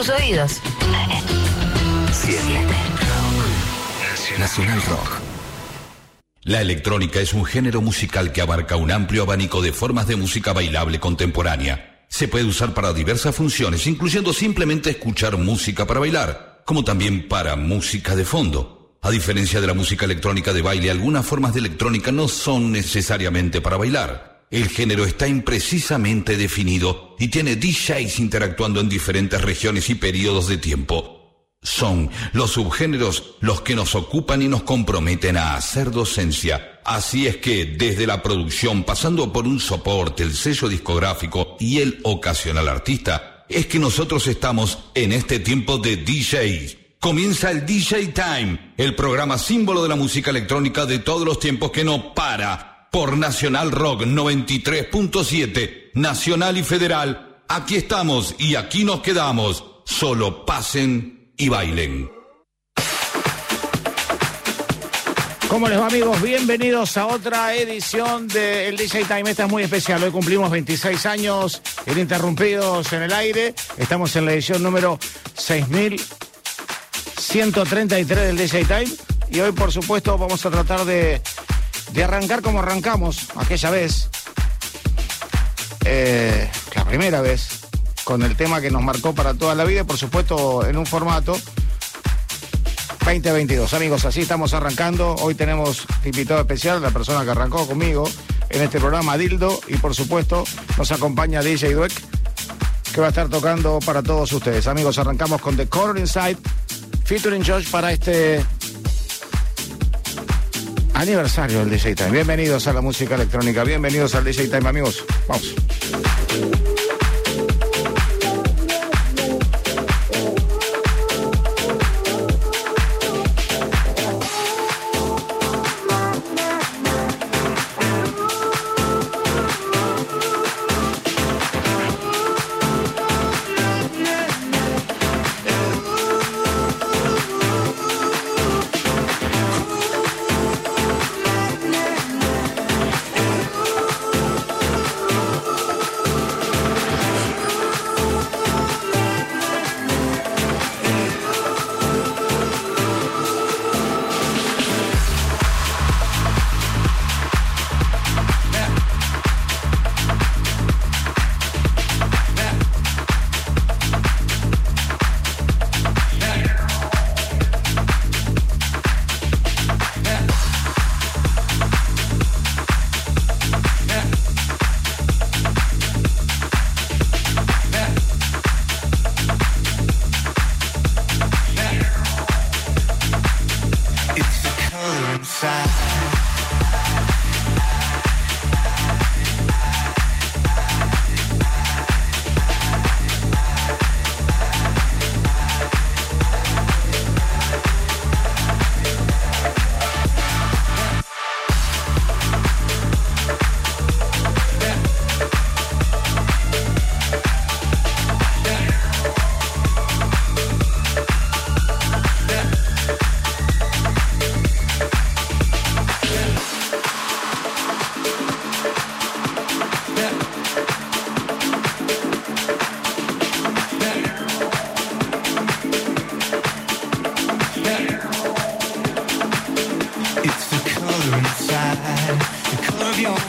tus oídos. Nacional Rock. La electrónica es un género musical que abarca un amplio abanico de formas de música bailable contemporánea. Se puede usar para diversas funciones, incluyendo simplemente escuchar música para bailar, como también para música de fondo. A diferencia de la música electrónica de baile, algunas formas de electrónica no son necesariamente para bailar. El género está imprecisamente definido y tiene DJs interactuando en diferentes regiones y periodos de tiempo. Son los subgéneros los que nos ocupan y nos comprometen a hacer docencia. Así es que desde la producción, pasando por un soporte, el sello discográfico y el ocasional artista, es que nosotros estamos en este tiempo de DJs. Comienza el DJ Time, el programa símbolo de la música electrónica de todos los tiempos que no para. Por Nacional Rock 93.7, Nacional y Federal. Aquí estamos y aquí nos quedamos. Solo pasen y bailen. ¿Cómo les va amigos? Bienvenidos a otra edición del DJ Time. Esta es muy especial. Hoy cumplimos 26 años ininterrumpidos en el aire. Estamos en la edición número 6133 del DJ Time. Y hoy, por supuesto, vamos a tratar de, de arrancar como arrancamos aquella vez. Eh, la primera vez. Con el tema que nos marcó para toda la vida. Por supuesto, en un formato 2022. Amigos, así estamos arrancando. Hoy tenemos invitado especial, la persona que arrancó conmigo en este programa, Dildo. Y por supuesto, nos acompaña DJ Dweck, que va a estar tocando para todos ustedes. Amigos, arrancamos con The Color Inside, featuring Josh para este aniversario del DJ Time. Bienvenidos a la música electrónica, bienvenidos al DJ Time, amigos. Vamos.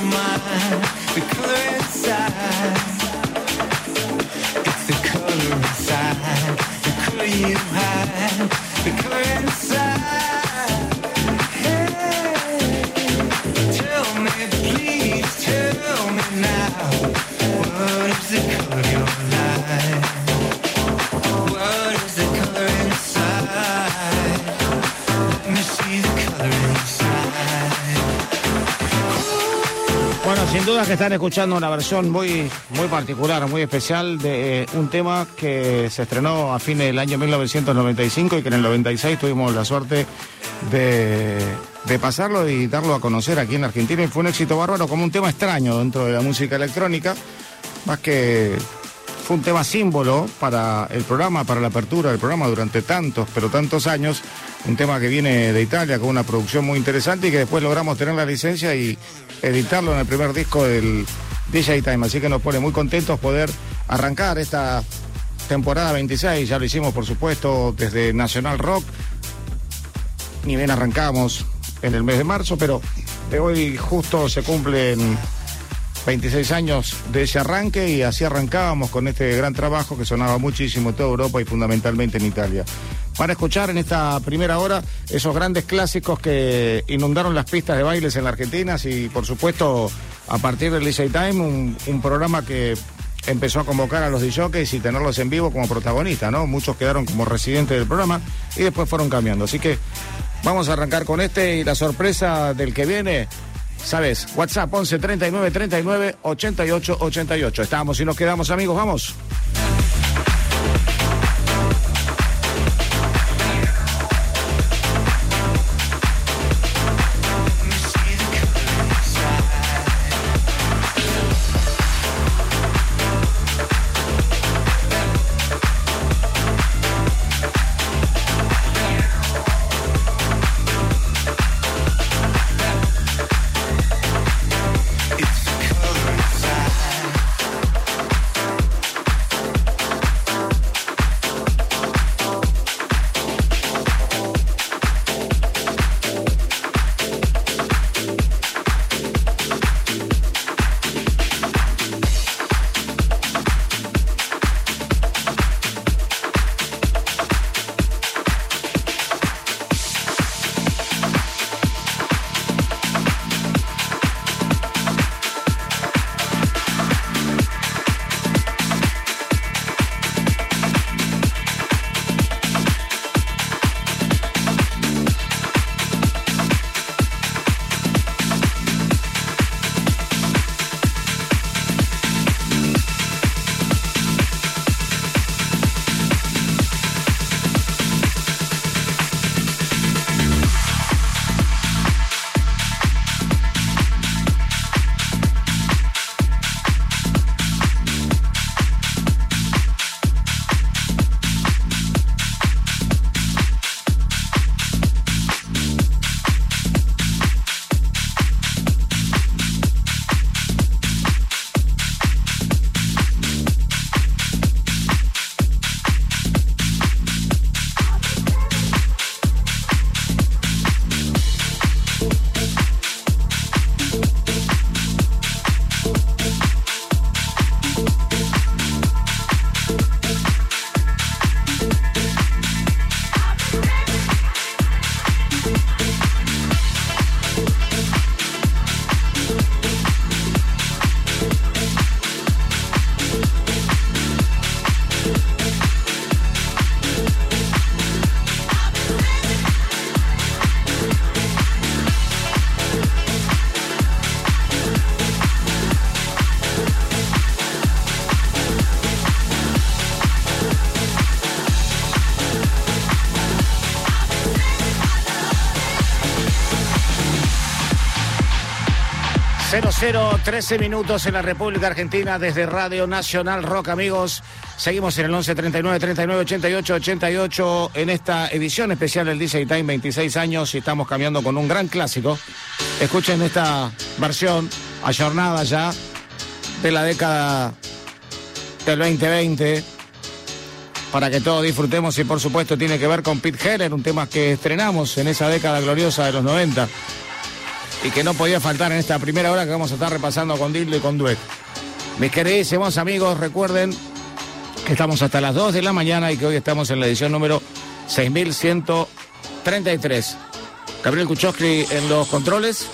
The color inside. It's the color inside, the color you están escuchando una versión muy, muy particular, muy especial de eh, un tema que se estrenó a fines del año 1995 y que en el 96 tuvimos la suerte de, de pasarlo y darlo a conocer aquí en Argentina. Y fue un éxito bárbaro como un tema extraño dentro de la música electrónica, más que un tema símbolo para el programa, para la apertura del programa durante tantos, pero tantos años. Un tema que viene de Italia con una producción muy interesante y que después logramos tener la licencia y editarlo en el primer disco del DJ Time. Así que nos pone muy contentos poder arrancar esta temporada 26, ya lo hicimos por supuesto desde Nacional Rock. Ni bien arrancamos en el mes de marzo, pero de hoy justo se cumplen 26 años de ese arranque y así arrancábamos con este gran trabajo que sonaba muchísimo en toda Europa y fundamentalmente en Italia. Para escuchar en esta primera hora esos grandes clásicos que inundaron las pistas de bailes en la Argentina y por supuesto a partir del DJ Time un, un programa que empezó a convocar a los DJs y tenerlos en vivo como protagonistas, ¿no? Muchos quedaron como residentes del programa y después fueron cambiando. Así que vamos a arrancar con este y la sorpresa del que viene ¿Sabes? WhatsApp 11 39 39 88 88. Estamos y nos quedamos amigos, vamos. Cero, 13 minutos en la República Argentina desde Radio Nacional Rock, amigos. Seguimos en el 11 39 39 88 88 en esta edición especial del DJ Time 26 años y estamos cambiando con un gran clásico. Escuchen esta versión ayornada ya de la década del 2020 para que todos disfrutemos y por supuesto tiene que ver con Pete Heller, un tema que estrenamos en esa década gloriosa de los 90 y que no podía faltar en esta primera hora que vamos a estar repasando con Dildo y con Duet. Mis queridísimos amigos, recuerden que estamos hasta las 2 de la mañana y que hoy estamos en la edición número 6133. Gabriel Kuchowski en los controles.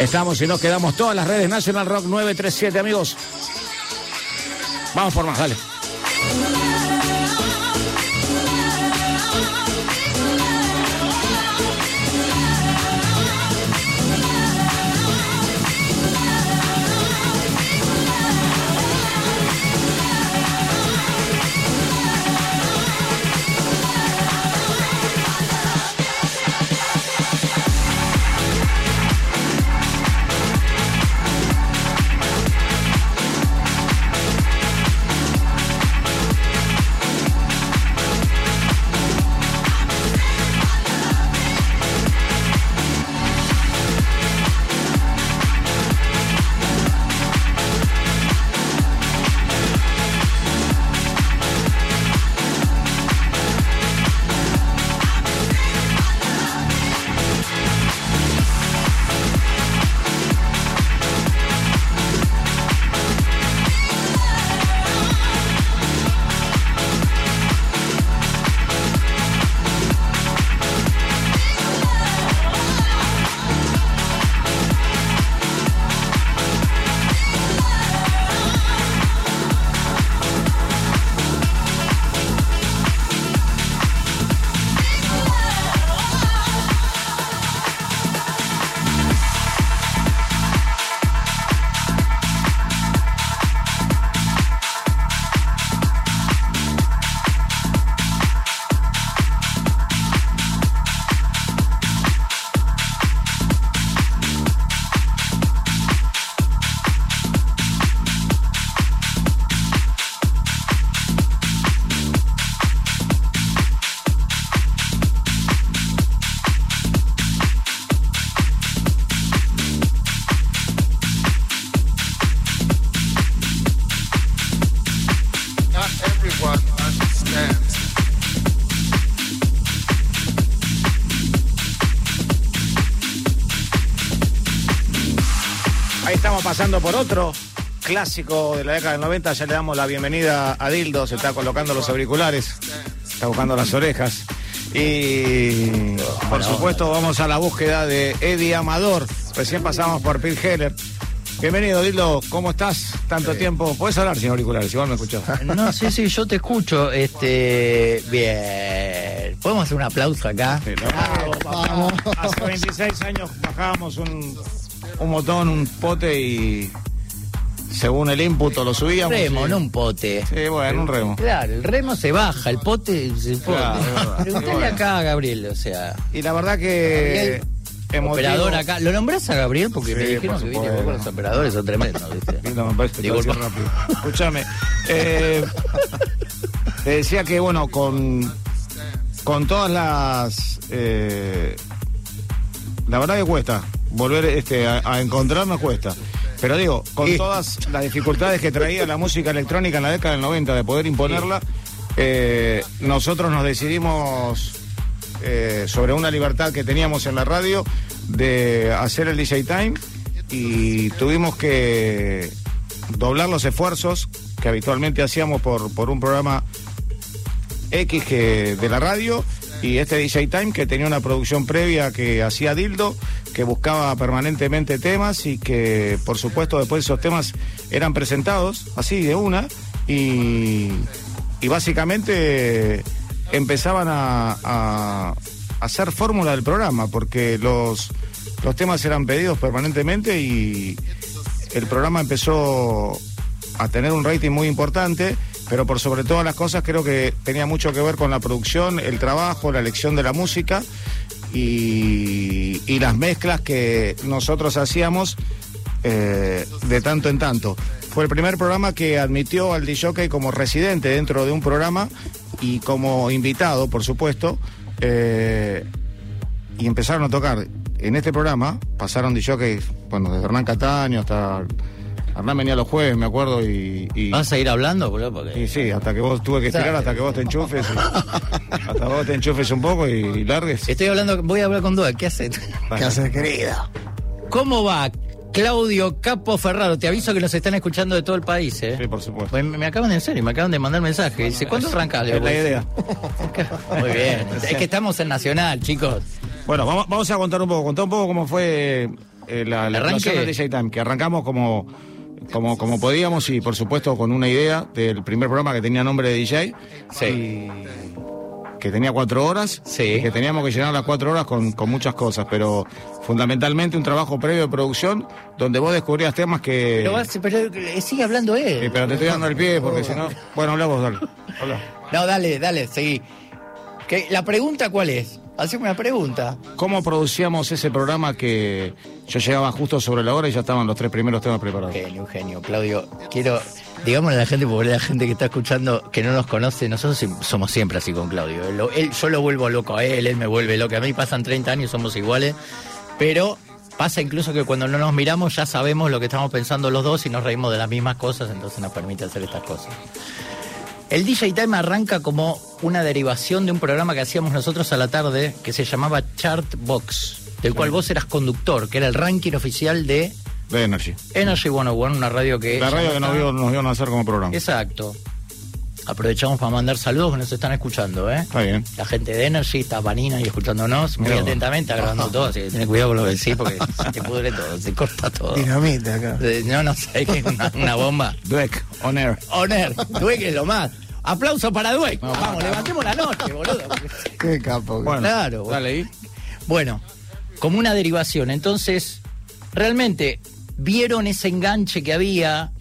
Estamos y nos quedamos todas las redes National Rock 937, amigos. Vamos por más, dale. Pasando por otro clásico de la década del 90. Ya le damos la bienvenida a Dildo. Se está colocando los auriculares, está buscando las orejas. Y por supuesto, vamos a la búsqueda de Eddie Amador. Recién pasamos por Phil Heller. Bienvenido, Dildo. ¿Cómo estás? Tanto tiempo. Puedes hablar sin auriculares, igual me escuchás. No, sí, sí, yo te escucho. Este, bien. ¿Podemos hacer un aplauso acá? Sí, ¿no? Vamos. Hace 26 años bajábamos un, un botón, un pote y según el input lo subíamos. Remo, y- no un pote. Sí, bueno, un remo. Claro, el remo se baja, el pote se pone. Claro, Y bueno. acá a Gabriel, o sea. Y la verdad que emotivo. Operador acá. ¿Lo nombrás a Gabriel? Porque Sí, me dijeron por que viste vos, los operadores son tremendos, ¿viste? Lindo, me parece hacía rápido. Escúchame. eh, te decía que, bueno, con, con todas las. eh, la verdad que cuesta. Volver este, a, a encontrarnos cuesta. Pero digo, con todas las dificultades que traía la música electrónica en la década del 90 de poder imponerla, eh, nosotros nos decidimos eh, sobre una libertad que teníamos en la radio de hacer el DJ Time y tuvimos que doblar los esfuerzos que habitualmente hacíamos por, por un programa X que, de la radio y este DJ Time que tenía una producción previa que hacía Dildo, que buscaba permanentemente temas y que por supuesto después esos temas eran presentados así de una y, y básicamente empezaban a, hacer fórmula del programa porque los, los temas eran pedidos permanentemente y el programa empezó a tener un rating muy importante, pero por sobre todas las cosas creo que tenía mucho que ver con la producción, el trabajo, la elección de la música y, las mezclas que nosotros hacíamos eh, de tanto en tanto. Fue el primer programa que admitió al DJ como residente dentro de un programa y como invitado, por supuesto. eh, y empezaron a tocar en este programa, pasaron DJ, bueno, desde Hernán Cataño hasta Hernán venía los jueves, me acuerdo, y, y, ¿Vas a ir hablando, boludo? Porque... y sí, hasta que vos tuve que estirar, hasta que vos te enchufes, y- hasta vos te enchufes un poco y, largues. Estoy hablando, voy a hablar con Dua, ¿qué haces? ¿Qué haces, querida? ¿Cómo va Claudio Capo Ferraro? Te aviso que nos están escuchando de todo el país, ¿eh? Sí, por supuesto. Pues me me acaban de serio, me acaban de mandar mensaje. Dice, ¿cuándo arrancás? Es la idea. Muy bien. Es que estamos en Nacional, chicos. Bueno, vamos, vamos a contar un poco, contar un poco cómo fue eh, la, la Arranque. explosión del DJ Time, que arrancamos como, como, como podíamos y por supuesto con una idea del primer programa que tenía nombre de DJ. Sí. Y que tenía cuatro horas. Sí. que teníamos que llenar las cuatro horas con, con muchas cosas, pero fundamentalmente un trabajo previo de producción donde vos descubrías temas que... Pero, vas- pero, eh, sigue hablando Sí, él. pero te estoy dando el pie porque si no... Bueno, habla vos, dale. Habla. No, dale, dale, seguí. ¿Qué- ¿La pregunta cuál es? Haceme una pregunta. ¿Cómo producíamos ese programa que yo llegaba justo sobre la hora y ya estaban los tres primeros temas preparados? Genio, un genio. Claudio, quiero, digámosle a la gente, porque la gente que está escuchando, que no nos conoce, nosotros somos siempre así con Claudio. Él, él- yo lo vuelvo loco a él, él me vuelve loco. A mí pasan 30 años, somos iguales, pero pasa incluso que cuando no nos miramos ya sabemos lo que estamos pensando los dos y nos reímos de las mismas cosas, entonces nos permite hacer estas cosas. El DJ Time arranca como una derivación de un programa que hacíamos nosotros a la tarde que se llamaba Chart Box, del cual vos eras conductor, que era el ranking oficial de De Energy. Energy 101, una radio que... La radio no que nos vio, nos vio nacer como programa. Exacto. Aprovechamos para mandar saludos que nos están escuchando, ¿eh? Está bien. La gente de Energy está panina y escuchándonos muy atentamente, grabando todo, así que ten cuidado con lo que decís porque se te pudre todo, se corta todo. Dinamita acá. No, no sé, que es una, una bomba. Dweck, on air. Honor, Dweck es lo más. Aplauso para Dweck. Vamos, levantemos la noche, boludo. Qué capo. Bueno, Claro. Dale ahí. Bueno, como una derivación. Entonces, realmente, vieron ese enganche que había,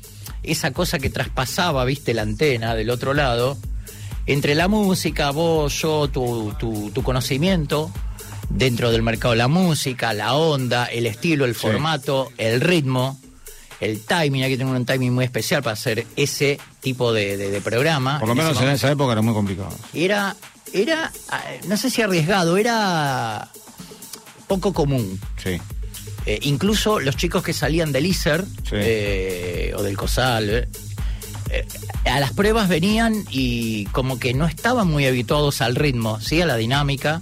esa cosa que traspasaba, viste, la antena del otro lado, entre la música, vos, yo, tu, tu, tu conocimiento dentro del mercado de la música, la onda, el estilo, el Sí. formato, el ritmo, el timing, hay que tener un timing muy especial para hacer ese tipo de, de- de programa. Por lo En menos en momento esa época era muy complicado. era, era, ah, no sé si arriesgado, era poco común. Sí. Eh, incluso los chicos que salían del ISER Sí. eh, o del COSAL, eh, a las pruebas venían y como que no estaban muy habituados al ritmo, ¿sí? a la dinámica.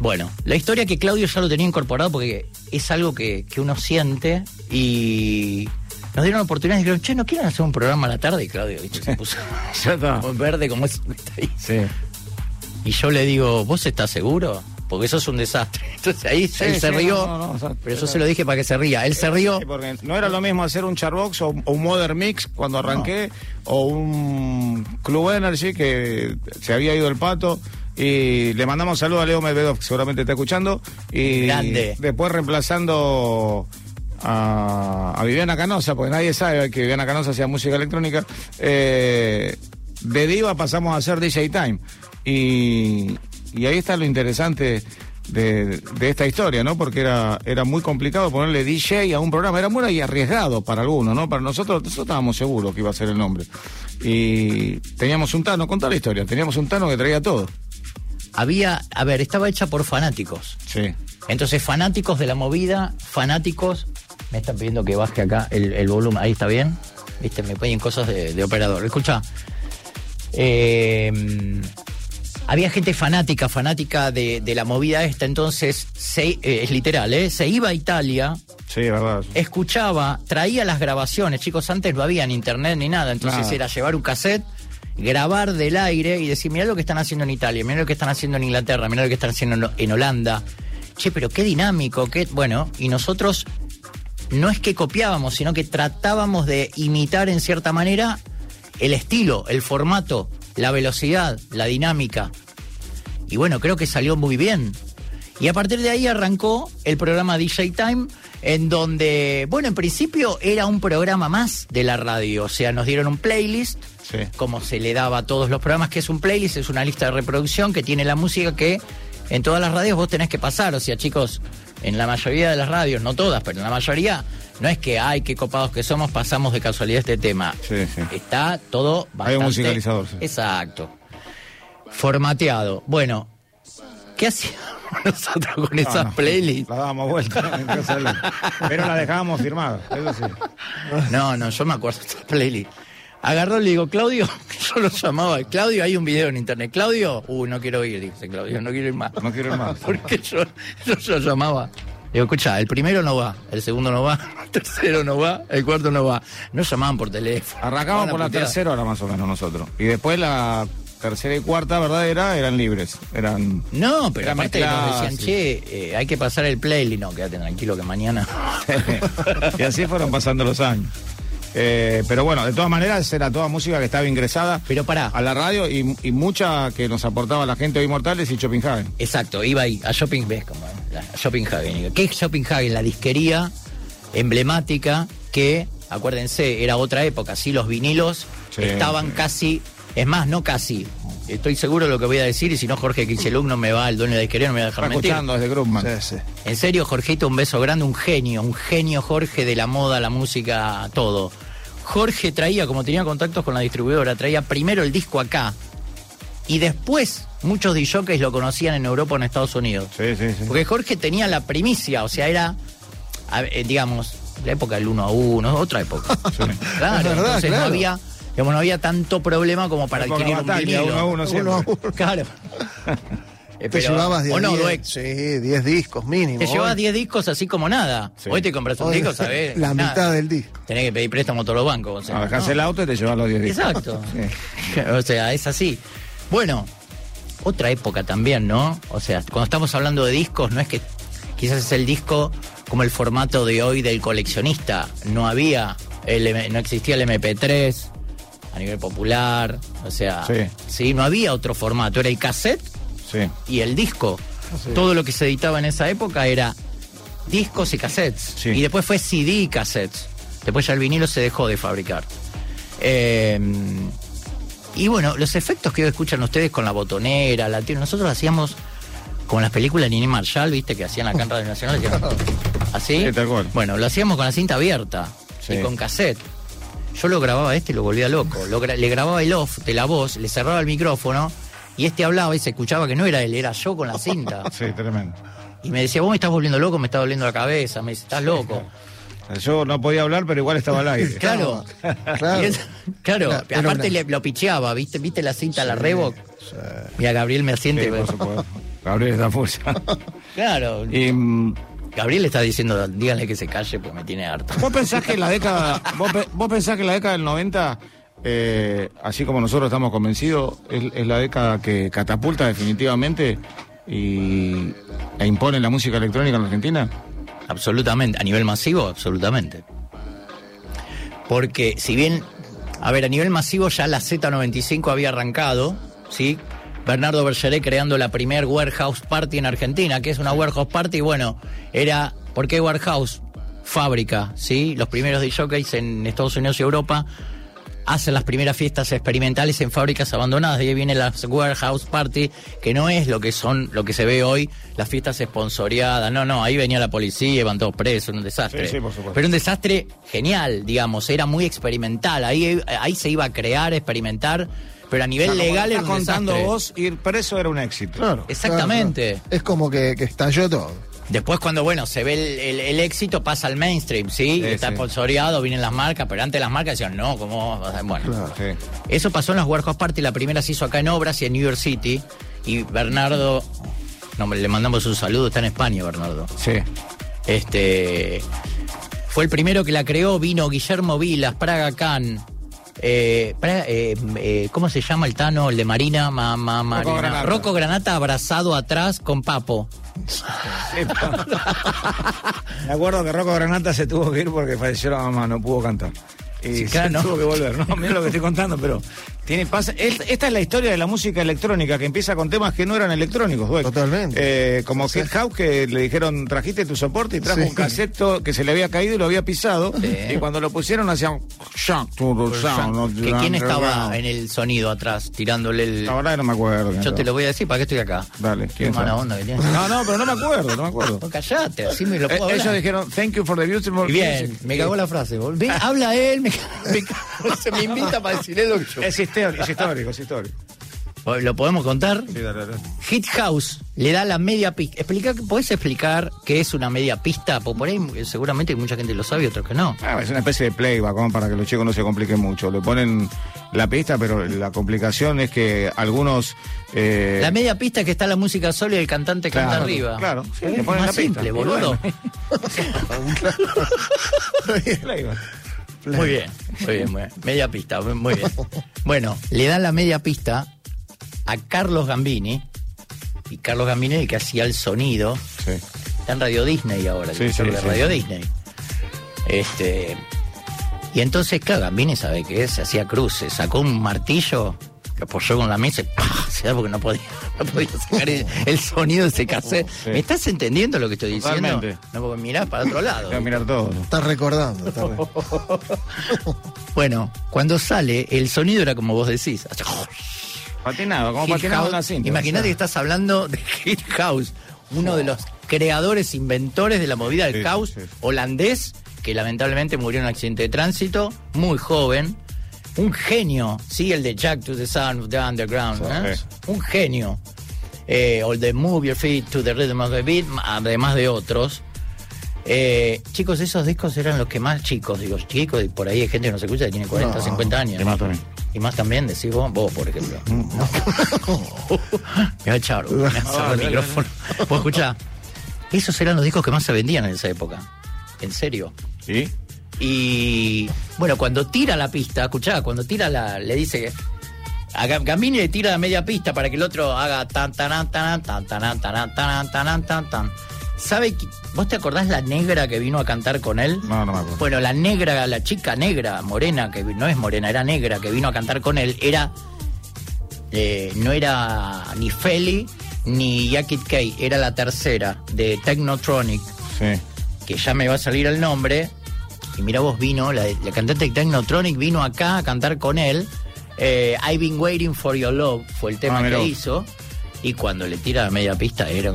Bueno, la historia que Claudio ya lo tenía incorporado porque es algo que, que uno siente y nos dieron la oportunidad y dijeron, che, ¿no quieren hacer un programa a la tarde? Y Claudio. Se puso verde como es. Sí. Y yo le digo, ¿vos estás seguro? Porque eso es un desastre. Entonces ahí él se rió, no, no, no, o sea, pero yo se lo dije para que se ría. Él se rió. Sí, porque no era lo mismo hacer un charbox o, o un Modern Mix cuando arranqué, o un Club Energy que se había ido el pato. Y le mandamos saludos a Leo Medvedov, que seguramente está escuchando. Y Grande. después reemplazando a, a Viviana Canosa, porque nadie sabe que Viviana Canosa hacía música electrónica. eh, de Diva pasamos a hacer DJ Time. Y, y ahí está lo interesante de, de esta historia, ¿no? Porque era, era muy complicado ponerle DJ a un programa, era muy arriesgado para algunos, ¿no? Para nosotros, nosotros estábamos seguros que iba a ser el nombre. Y teníamos un Tano, contá la historia, teníamos un Tano que traía todo. Había, a ver, estaba hecha por fanáticos. Sí. Entonces, fanáticos de la movida, fanáticos. Me están pidiendo que baje acá el, el volumen. Ahí está bien. Viste, me ponen cosas de, de operador. Escucha. Eh, había gente fanática, fanática de, de la movida esta. Entonces, se- eh, es literal, ¿eh? Se iba a Italia, Sí, verdad. escuchaba, traía las grabaciones. Chicos, antes no había ni internet ni nada. Entonces Nada. era llevar un cassette, grabar del aire y decir, mirá lo que están haciendo en Italia, mirá lo que están haciendo en Inglaterra, mirá lo que están haciendo en, en Holanda. Che, pero qué dinámico, qué... Bueno, y nosotros no es que copiábamos, sino que tratábamos de imitar en cierta manera el estilo, el formato, la velocidad, la dinámica. Y bueno, creo que salió muy bien. Y a partir de ahí arrancó el programa DJ Time, en donde, bueno, en principio era un programa más de la radio. O sea, nos dieron un playlist, Sí. como se le daba a todos los programas, que es un playlist, es una lista de reproducción que tiene la música que en todas las radios vos tenés que pasar. O sea, chicos, en la mayoría de las radios, no todas, pero en la mayoría, no es que, ay, qué copados que somos, pasamos de casualidad este tema. Sí, sí. Está todo bastante... Hay un musicalizador, sí. Exacto. Formateado. Bueno, ¿qué hacíamos nosotros con No, esas no, playlists? La dábamos vuelta en casa de Leo. Pero la dejábamos firmada, eso sí. No, no, yo me acuerdo de esas playlists. Agarró y le digo, Claudio, yo lo llamaba, Claudio, hay un video en internet. Claudio, uh, no quiero ir, dice Claudio, no quiero ir más. No quiero ir más. Porque yo, yo, yo llamaba. Digo, escucha, el primero no va, el segundo no va, el tercero no va, el cuarto no va. No llamaban por teléfono. Arrancamos por la tercera hora más o menos nosotros. Y después la tercera y cuarta verdadera eran libres. Eran. No, pero Era aparte nos decían, sí. che, eh, hay que pasar el playlist. No, quédate tranquilo que mañana. y así fueron pasando los años. Eh, pero bueno, de todas maneras era toda música que estaba ingresada Pero pará. a la radio y, y mucha que nos aportaba la gente hoy Mortales y Schopenhagen. Exacto, iba ahí, a Shopping, ¿ves cómo es? La- a Shopping Hagen. ¿Qué es Shopping Hagen? La disquería emblemática que, acuérdense, era otra época, sí, los vinilos Sí, estaban sí. casi, es más, no casi. Estoy seguro de lo que voy a decir y si no Jorge Kicheluk no me va, el dueño de disquería no me va a dejar Está mentir. escuchando desde Grumman. Sí, sí. En serio, Jorgito, un beso grande, un genio, un genio Jorge de la moda, la música, todo. Jorge traía, como tenía contactos con la distribuidora, traía primero el disco acá y después muchos DJs lo conocían en Europa o en Estados Unidos. Sí, sí, sí. Porque Jorge tenía la primicia, o sea, era, eh, digamos, la época del 1 a 1, otra época. Claro, Es verdad, entonces no claro. había, digamos, no había tanto problema como para adquirir un vinilo. uno a uno. Uno a uno. Claro. Eh, Te pero- llevabas 10 o no, Sí, 10 discos mínimo. te llevabas hoy. 10 discos así como nada. Sí. Hoy te compras un Hoy, disco, ¿sabes? La Nada. mitad del disco. Tenés que pedir préstamo a todos los bancos. O sea, Ah, dejás ¿no? el auto y te llevas los 10 discos. Exacto. Sí. o sea, es así. Bueno, otra época también, ¿no? O sea, cuando estamos hablando de discos, no es que quizás es el disco como el formato de hoy del coleccionista. No había, el no existía el MP3 a nivel popular. O sea, Sí. sí, no había otro formato. Era el cassette Sí. y el disco. Todo lo que se editaba en esa época era discos y cassettes. Sí. Y después fue CD y cassettes. Después ya el vinilo se dejó de fabricar. Eh, y bueno, los efectos que hoy escuchan ustedes con la botonera, la tira, nosotros hacíamos como las películas de Nini Marshall, viste, que hacían acá en Radio Nacional. hacían así. Bueno, lo hacíamos con la cinta abierta Sí. y con cassette. Yo lo grababa a este y lo volvía loco. Lo gra- le grababa el off de la voz, le cerraba el micrófono y este hablaba y se escuchaba que no era él, era yo con la cinta. Sí, tremendo. Y me decía, vos me estás volviendo loco, me está doliendo la cabeza, me dice, estás loco. Yo no podía hablar, pero igual estaba al aire. Claro, Claro. Es- claro. Aparte una- le, lo picheaba, ¿viste? ¿Viste la cinta, la Reebok? Mira, Gabriel me Sí, asiente. por supuesto. Gabriel está fuerza. claro. Y, mm, Gabriel está diciendo, díganle que se calle porque me tiene harto. ¿Vos pensás que la década, vos, pe- vos pensás que la década del 90, eh, así como nosotros estamos convencidos, es, es la década que catapulta definitivamente y, e impone la música electrónica en la Argentina? Absolutamente, a nivel masivo, absolutamente. Porque si bien, a ver, a nivel masivo ya la Z95 había arrancado, ¿sí? Bernardo Bergeré creando la primer warehouse party en Argentina, que es una warehouse party, bueno, era, ¿por qué warehouse? Fábrica, ¿sí? Los primeros DJs en Estados Unidos y Europa hacen las primeras fiestas experimentales en fábricas abandonadas. De ahí viene las warehouse party, que no es lo que son, lo que se ve hoy, las fiestas esponsoreadas. No, no, ahí venía la policía, iban todos presos, era un desastre. Sí, sí, por supuesto. Pero un desastre genial, digamos, era muy experimental. Ahí, ahí se iba a crear, experimentar, pero a nivel O sea, legal era contando desastre. vos, ir preso era un éxito. Claro. Exactamente. claro, claro. Es como que, que estalló todo. Después cuando, bueno, se ve el, el- el éxito, pasa al mainstream, ¿sí? Sí, Está sí. sponsoreado, vienen las marcas, pero antes las marcas decían, no, ¿cómo? Bueno. Claro. Sí. Eso pasó en las Warehouse Party, la primera se hizo acá en Obras y en New York City. Y Bernardo, no, le mandamos un saludo, está en España Bernardo. Sí. Este fue el primero que la creó, vino Guillermo Vilas, Praga Khan. Eh, eh, eh, ¿Cómo se llama el Tano? El de Marina, Ma- Ma- Marina. Granata. Rocco Granata abrazado atrás con Papo. Me acuerdo que Rocco Granata se tuvo que ir porque falleció la mamá, no pudo cantar. Y Sí, se claro, ¿no? tuvo que volver, ¿no? Mira lo que estoy contando, pero tiene pasa. es- esta es la historia de la música electrónica que empieza con temas que no eran electrónicos, Dweck. Totalmente. Eh, como Sí. Kid House que le dijeron, trajiste tu soporte y trajo Sí. un cassette que se le había caído y lo había pisado. Sí. Y cuando lo pusieron hacían. ¿Que ¿Quién estaba en el sonido atrás, tirándole el... La verdad que no me acuerdo. Yo te lo voy a decir, ¿para qué estoy acá? Dale, Qué ¿quién mala sabe? onda que tienes. No, no, pero no me acuerdo, no me acuerdo. No, callate, así me lo Eh, puedo ellos hablar. dijeron, thank you for the beautiful Y bien, music". me cagó la frase. habla él, me, me cagó, se me invita para decirle lo que yo. Histórico, es histórico, es histórico. ¿Lo podemos contar? Sí, dale, dale. Hit House le da la media pista. Explica, ¿Podés explicar qué es una media pista? Porque por ahí seguramente mucha gente lo sabe y otros que no. Ah, es una especie de playback, para que los chicos no se compliquen mucho. Le ponen la pista, pero la complicación es que algunos... eh, La media pista es que está la música sola y el cantante canta Claro, arriba. claro, sí, le es ponen más la pista. simple, boludo. Muy bien, muy bien, muy bien. Media pista, muy- bien. Bueno, le dan la media pista a Carlos Gambini. Y Carlos Gambini es el que hacía el sonido. Sí. Está en Radio Disney ahora, el Sí, sí, de sí, Radio. Disney. Este. Y entonces, claro, Gambini sabe que es, se hacía cruces, sacó un martillo, apoyó con la mesa y ¡pah! se da porque no podía, no podía sacar el, el sonido de ese cassette. Sí. ¿Me estás entendiendo lo que estoy diciendo? Totalmente. No, porque mirás para otro lado. Voy a mirar todo. Estás recordando. estás re- Bueno, cuando sale, el sonido era como vos decís. Patinado, como patinado la cinta. Imagínate que estás hablando de Hit House, uno de los creadores, inventores de la movida del Sí, sí. holandés, que lamentablemente murió en un accidente de tránsito, muy joven. Un genio, sí, el de Jack to the Sound of the Underground. ¿eh? Un genio. Eh, o el de Move Your Feet to the Rhythm of the Beat, además de otros. Eh, chicos, esos discos eran los que más chicos, digo, chicos, y por ahí hay gente que no se escucha que tiene 40, No, 50 años. y más también. Y más también, decís vos, vos, por ejemplo. me va a echar, me va a cerrar el micrófono. Vos escuchá, esos eran los discos que más se vendían en esa época. En serio. ¿Sí? Y bueno, cuando tira la pista, escuchá, cuando tira la, le dice a Gam- Gambini le tira la media pista para que el otro haga tan tan tan tan tan tan tan tan tan tan tan tan. ¿Sabe vos te acordás la negra que vino a cantar con él? No, no me acuerdo. Bueno, la negra, la chica negra, morena, que no es morena, era negra, que vino a cantar con él, era. eh, no era ni Feli ni Yakit Kay, era la tercera, de Technotronic, Sí. que ya me va a salir el nombre. Y mira vos vino, la, la cantante de Technotronic vino acá a cantar con él. Eh, I've been waiting for your love fue el tema Ah, que mirá vos. hizo. Y cuando le tira la media pista era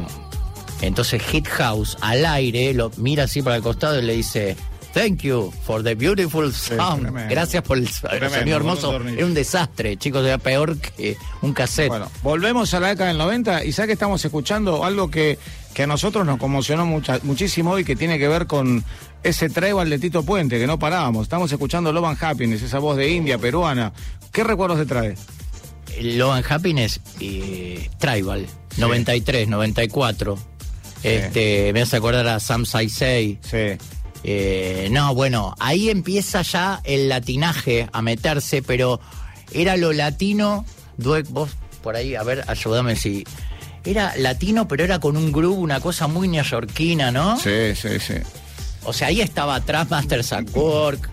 Entonces Hit House al aire lo mira así para el costado y le dice Thank you for the beautiful sound. Gracias por el, Tremendo, sonido hermoso. Era un desastre, chicos, era peor que un cassette. Bueno, volvemos a la década del 90 y sabes que estamos escuchando algo que, que a nosotros nos conmocionó mucha- muchísimo y que tiene que ver con ese tribal de Tito Puente, que no parábamos. Estamos escuchando Love and Happiness, esa voz de India, peruana. ¿Qué recuerdos te trae? Love and Happiness, eh, Tribal, 93, 94. Este, me hace acordar a Sam Saisei. Sí. Eh, no, bueno, ahí empieza ya el latinaje a meterse, pero era lo latino. Due- vos por ahí, a ver, ayúdame si. Era latino, pero era con un groove, una cosa muy neoyorquina, ¿no? Sí, sí, sí. O sea, ahí estaba atrás Masters at Work,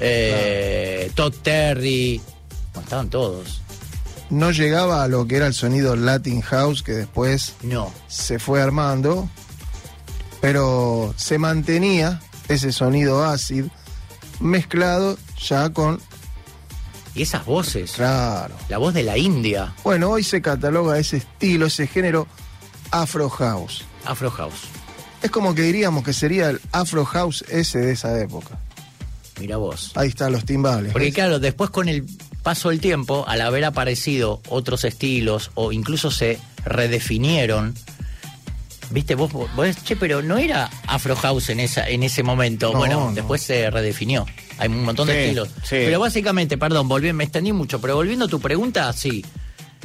eh, Todd Terry. Bueno, estaban todos. No llegaba a lo que era el sonido Latin House que después No. se fue armando, pero se mantenía ese sonido acid mezclado ya con, Y esas voces. claro. La voz de la India, Bueno, hoy se cataloga ese estilo, ese género Afro House. Afro House. Es como que diríamos que sería el Afro House ese de esa época. Mira vos. Ahí están los timbales. Porque ¿ves? claro, después con el paso del tiempo, al haber aparecido otros estilos o incluso se redefinieron, viste, vos, vos decís, che, pero no era Afro House en, esa, en ese momento. No, bueno, no. después se redefinió. Hay un montón Sí, de estilos. sí. Pero básicamente, perdón, volví, me extendí mucho, pero volviendo a tu pregunta, sí.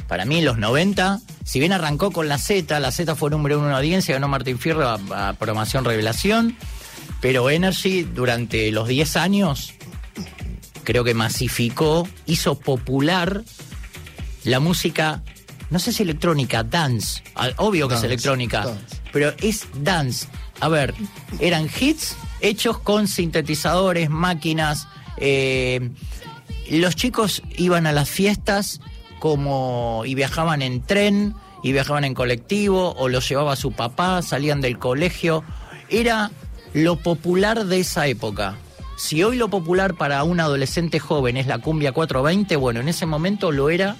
Para mí en los 90, si bien arrancó con la Z, la Z fue número uno en audiencia, ganó Martín Fierro a, a Programación Revelación, pero Energy durante los 10 años creo que masificó, hizo popular la música, no sé si electrónica, dance. Ah, Obvio que es electrónica, dance. pero es dance. A ver, eran hits hechos con sintetizadores, máquinas. eh, los chicos iban a las fiestas como y viajaban en tren y viajaban en colectivo o los llevaba su papá, salían del colegio. Era lo popular de esa época. Si hoy lo popular para un adolescente joven es la cumbia 420, bueno, en ese momento lo era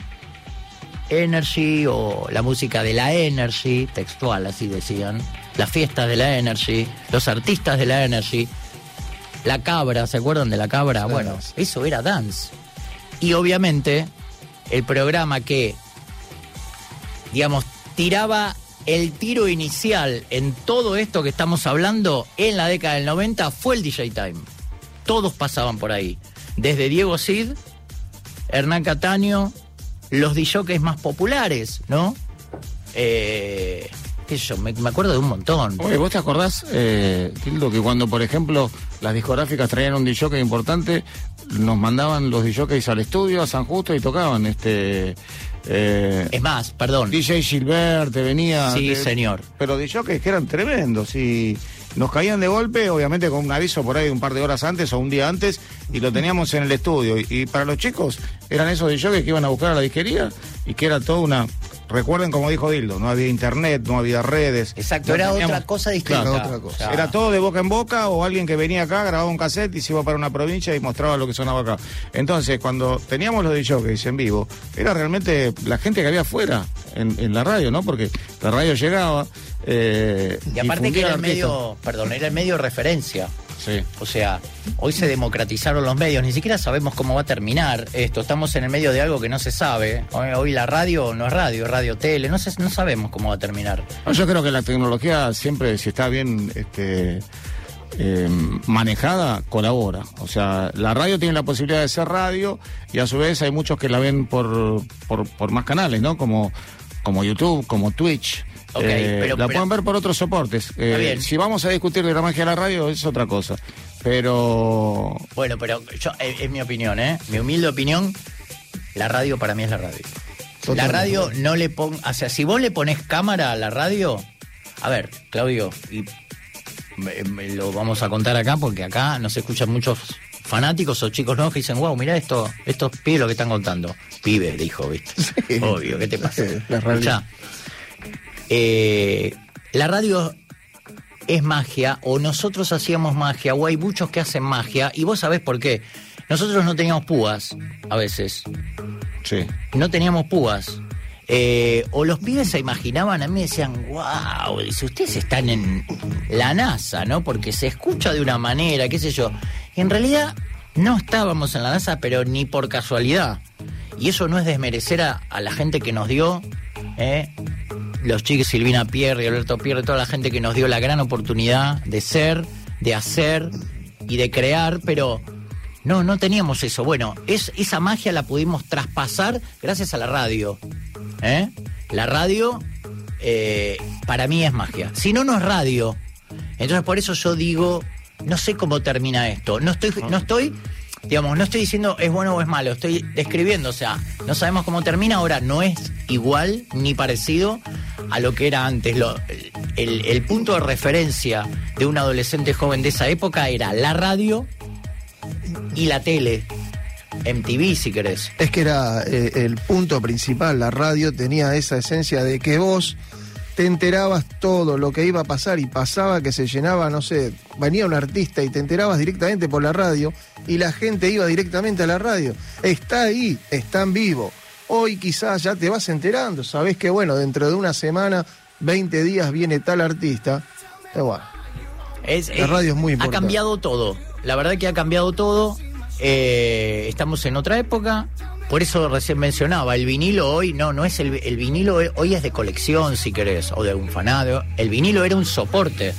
Energy o la música de la Energy, textual así decían, las fiestas de la Energy, los artistas de la Energy, la cabra, ¿se acuerdan de la cabra? Bueno, eso era dance. Y obviamente el programa que, digamos, tiraba el tiro inicial en todo esto que estamos hablando en la década del 90 fue el DJ Time. Todos pasaban por ahí. Desde Diego Cid, Hernán Cataño, los DJs más populares, ¿no? Eh, qué sé yo, me, me acuerdo de un montón. Oye, ¿vos te acordás, eh, Tildo, que cuando, por ejemplo, las discográficas traían un DJ importante, nos mandaban los DJs al estudio, a San Justo, y tocaban este... eh, Es más, perdón. DJ Gilbert, te venía... Sí, te- señor. Pero DJs que eran tremendos y nos caían de golpe, obviamente con un aviso por ahí un par de horas antes o un día antes, y lo teníamos en el estudio. Y, y para los chicos eran esos DJs que iban a buscar a la disquería y que era toda una... Recuerden como dijo Dildo, no había internet, no había redes. Exacto, No era teníamos- otra cosa distinta. Claro, otra cosa. O sea, era todo de boca en boca o alguien que venía acá, grababa un cassette y se iba para una provincia y mostraba lo que sonaba acá. Entonces, cuando teníamos los DJs en vivo, era realmente la gente que había afuera en, en la radio, ¿no? Porque la radio llegaba. eh, Y aparte que era el medio, perdón, era el medio de referencia. Sí. O sea, hoy se democratizaron los medios, ni siquiera sabemos cómo va a terminar esto. Estamos en el medio de algo que no se sabe. Hoy, hoy la radio no es radio, es radio tele, no, sé, no sabemos cómo va a terminar. No, yo creo que la tecnología siempre, si está bien este, eh, manejada, colabora. O sea, la radio tiene la posibilidad de ser radio y a su vez hay muchos que la ven por, por, por más canales, ¿no? Como, como YouTube, como Twitch. Ok, Eh, pero- la pero- pueden ver por otros soportes. Eh, bien. si vamos a discutir de la magia de la radio, es otra cosa. Pero Bueno, pero yo, es, es mi opinión, ¿eh? Mi humilde opinión, la radio para mí es la radio. La radio no le pon, o sea, si vos le pones cámara a la radio, a ver, Claudio, y me- me lo vamos a contar acá porque acá nos escuchan muchos fanáticos o chicos nuevos que dicen, wow, mira esto, estos pibes lo que están contando. Pibe, dijo, ¿viste? Obvio, ¿qué te pasa? La. Escuchá, eh, la radio es magia, o nosotros hacíamos magia, o hay muchos que hacen magia, y vos sabés por qué. Nosotros no teníamos púas, a veces. sí. No teníamos púas. Eh, o los pibes se imaginaban, a mí decían, wow, dice, ustedes están en la NASA, ¿no? Porque se escucha de una manera, qué sé yo. Y en realidad no estábamos en la NASA, pero ni por casualidad. Y eso no es desmerecer a, a la gente que nos dio, ¿eh? Los chicos Silvina Pierre Alberto Pierre, toda la gente que nos dio la gran oportunidad de ser, de hacer y de crear, pero no, no teníamos eso. Bueno, es, esa magia la pudimos traspasar gracias a la radio. ¿eh? La radio eh, para mí es magia. Si no, no es radio. Entonces por eso yo digo, no sé cómo termina esto. No estoy, no estoy, digamos, no estoy diciendo es bueno o es malo, estoy describiendo, o sea, no sabemos cómo termina, ahora no es igual ni parecido a lo que era antes. Lo- el, punto de referencia de un adolescente joven de esa época era la radio y la tele. MTV, si querés. Es que era eh, el punto principal, la radio tenía esa esencia de que vos te enterabas todo lo que iba a pasar y pasaba que se llenaba, no sé, venía un artista y te enterabas directamente por la radio y la gente iba directamente a la radio. Está ahí, está en vivo. Hoy quizás ya te vas enterando, sabés que bueno, dentro de una semana, 20 días viene tal artista. Eh, bueno, Es- La radio es muy Ha importante. cambiado todo. La verdad que ha cambiado todo. Eh, estamos en otra época. Por eso recién mencionaba, el vinilo hoy no, no es el, el vinilo hoy es de colección, si querés, o de un fanado. El vinilo era un soporte.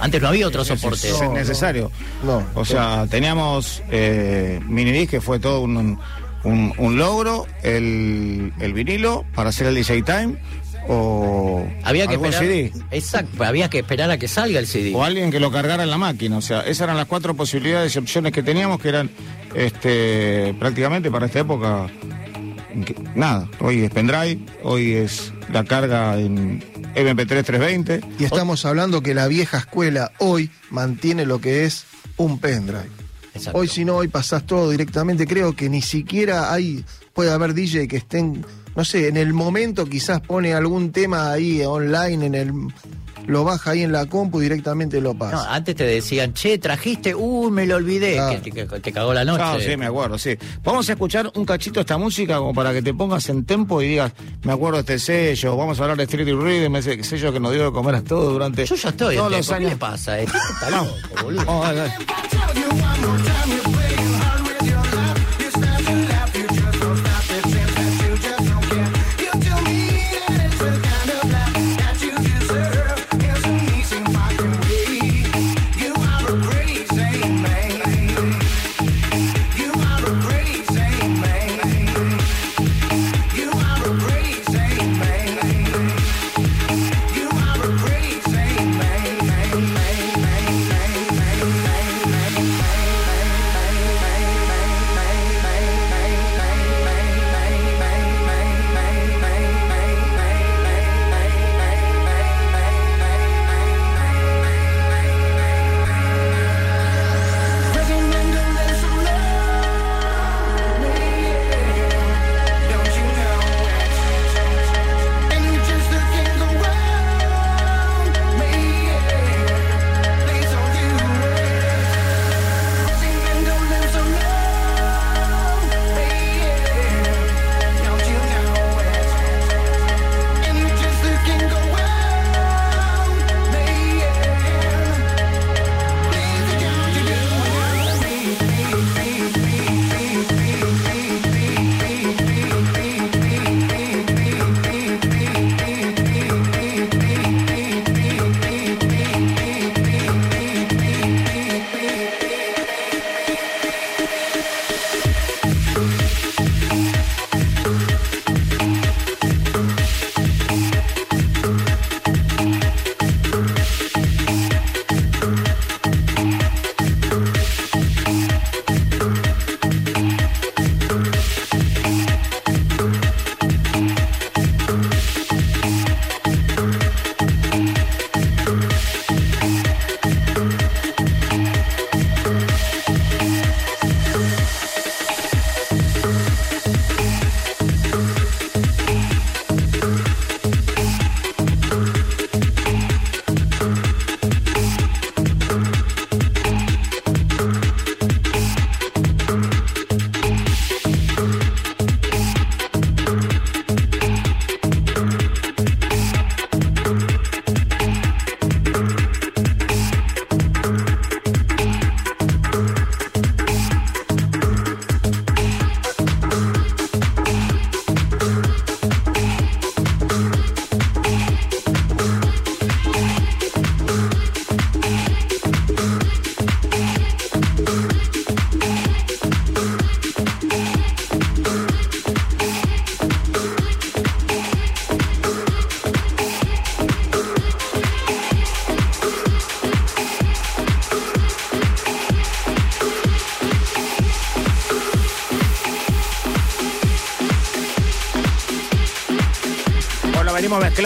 Antes no había otro soporte. Es necesario. No. O sea, teníamos eh, minidisc que fue todo un, un- un logro, el, el vinilo para hacer el DJ Time o Había que algún esperar. CD. Exacto, había que esperar a que salga el CD. O alguien que lo cargara en la máquina. O sea, esas eran las cuatro posibilidades y opciones que teníamos que eran este prácticamente para esta época. que- nada, hoy es pendrive, hoy es la carga en MP3 320. Y estamos hablando que la vieja escuela hoy mantiene lo que es un pendrive. Exacto. Hoy si no, hoy pasás todo directamente. Creo que ni siquiera hay, puede haber DJ que estén, no sé, en el momento quizás pone algún tema ahí online, en el lo baja ahí en la compu y directamente lo No, pasa. antes te decían, che, trajiste, uy, me lo olvidé, Ah. que, que- que te cagó la noche. Ah, sí, me acuerdo, sí. Vamos a escuchar un cachito de esta música como para que te pongas en tempo y digas, me acuerdo de este sello, vamos a hablar de Street Rhythm, ese sello que nos dio de comer a todos durante Yo ya estoy, todos en los. ¿qué años. le pasa? Este está loco, boludo.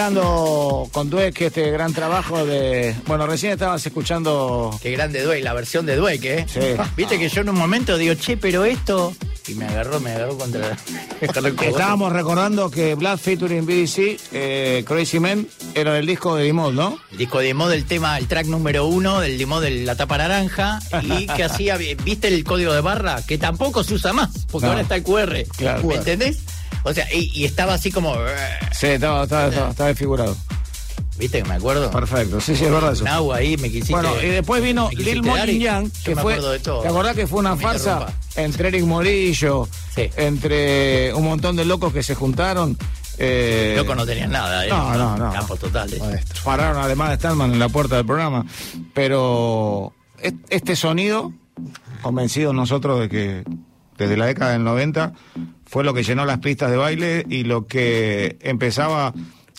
Mezclando con Dweck este gran trabajo de. Bueno, recién estabas escuchando. Qué grande Dweck, la versión de Dweck, ¿eh? Sí. Viste que yo en un momento digo, che, pero esto. Y me agarró, me agarró contra. Estábamos recordando que Black featuring BDC, eh, Crazy Man, era del disco de Dimod, ¿no? El disco de mod, el tema, el track número uno del demo de la tapa naranja y que hacía, ¿viste el código de barra? Que tampoco se usa más, porque No. ahora está el QR. Claro. ¿Me entendés? O sea, y, y estaba así como, Sí, estaba, estaba, estaba, estaba desfigurado. ¿viste que me acuerdo? Perfecto, sí, sí, es verdad eso. Un agua ahí, me quisiste. Bueno, y después vino Lil Morning y Young, yo que me fue. acuerdo de todo. ¿Te acordás que fue una farsa entre Eric Morillo, Sí. entre un montón de locos que se juntaron? eh, Loco no tenían nada, ¿eh? No, no, no. Campos totales. Maestro. pararon además de Stallman en la puerta del programa. Pero es- este sonido, convencidos nosotros de que desde la década del 90 fue lo que llenó las pistas de baile y lo que empezaba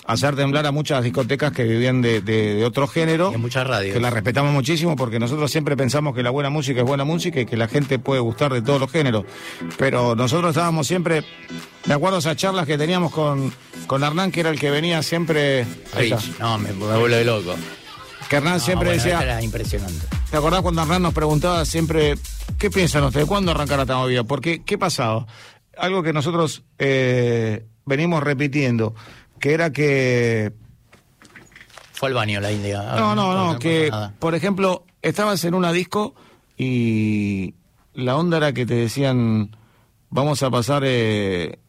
a hacer temblar a muchas discotecas que vivían de, de- de otro género. Y en muchas radios. Que la respetamos muchísimo porque nosotros siempre pensamos que la buena música es buena música y que la gente puede gustar de todos los géneros. Pero nosotros estábamos siempre, me acuerdo esas charlas que teníamos con, con Hernán, que era el que venía siempre. Rich, no, me, me vuelve loco. Que Hernán No, siempre bueno, decía, Era impresionante. ¿te acordás cuando Hernán nos preguntaba siempre, ¿qué piensan ustedes? ¿Cuándo arrancará esta movida? Porque, ¿qué pasaba? Algo que nosotros eh, venimos repitiendo, que era que Fue al baño la India. No, no, no, pasa que, nada. por ejemplo, estabas en una disco y la onda era que te decían, vamos a pasar eh,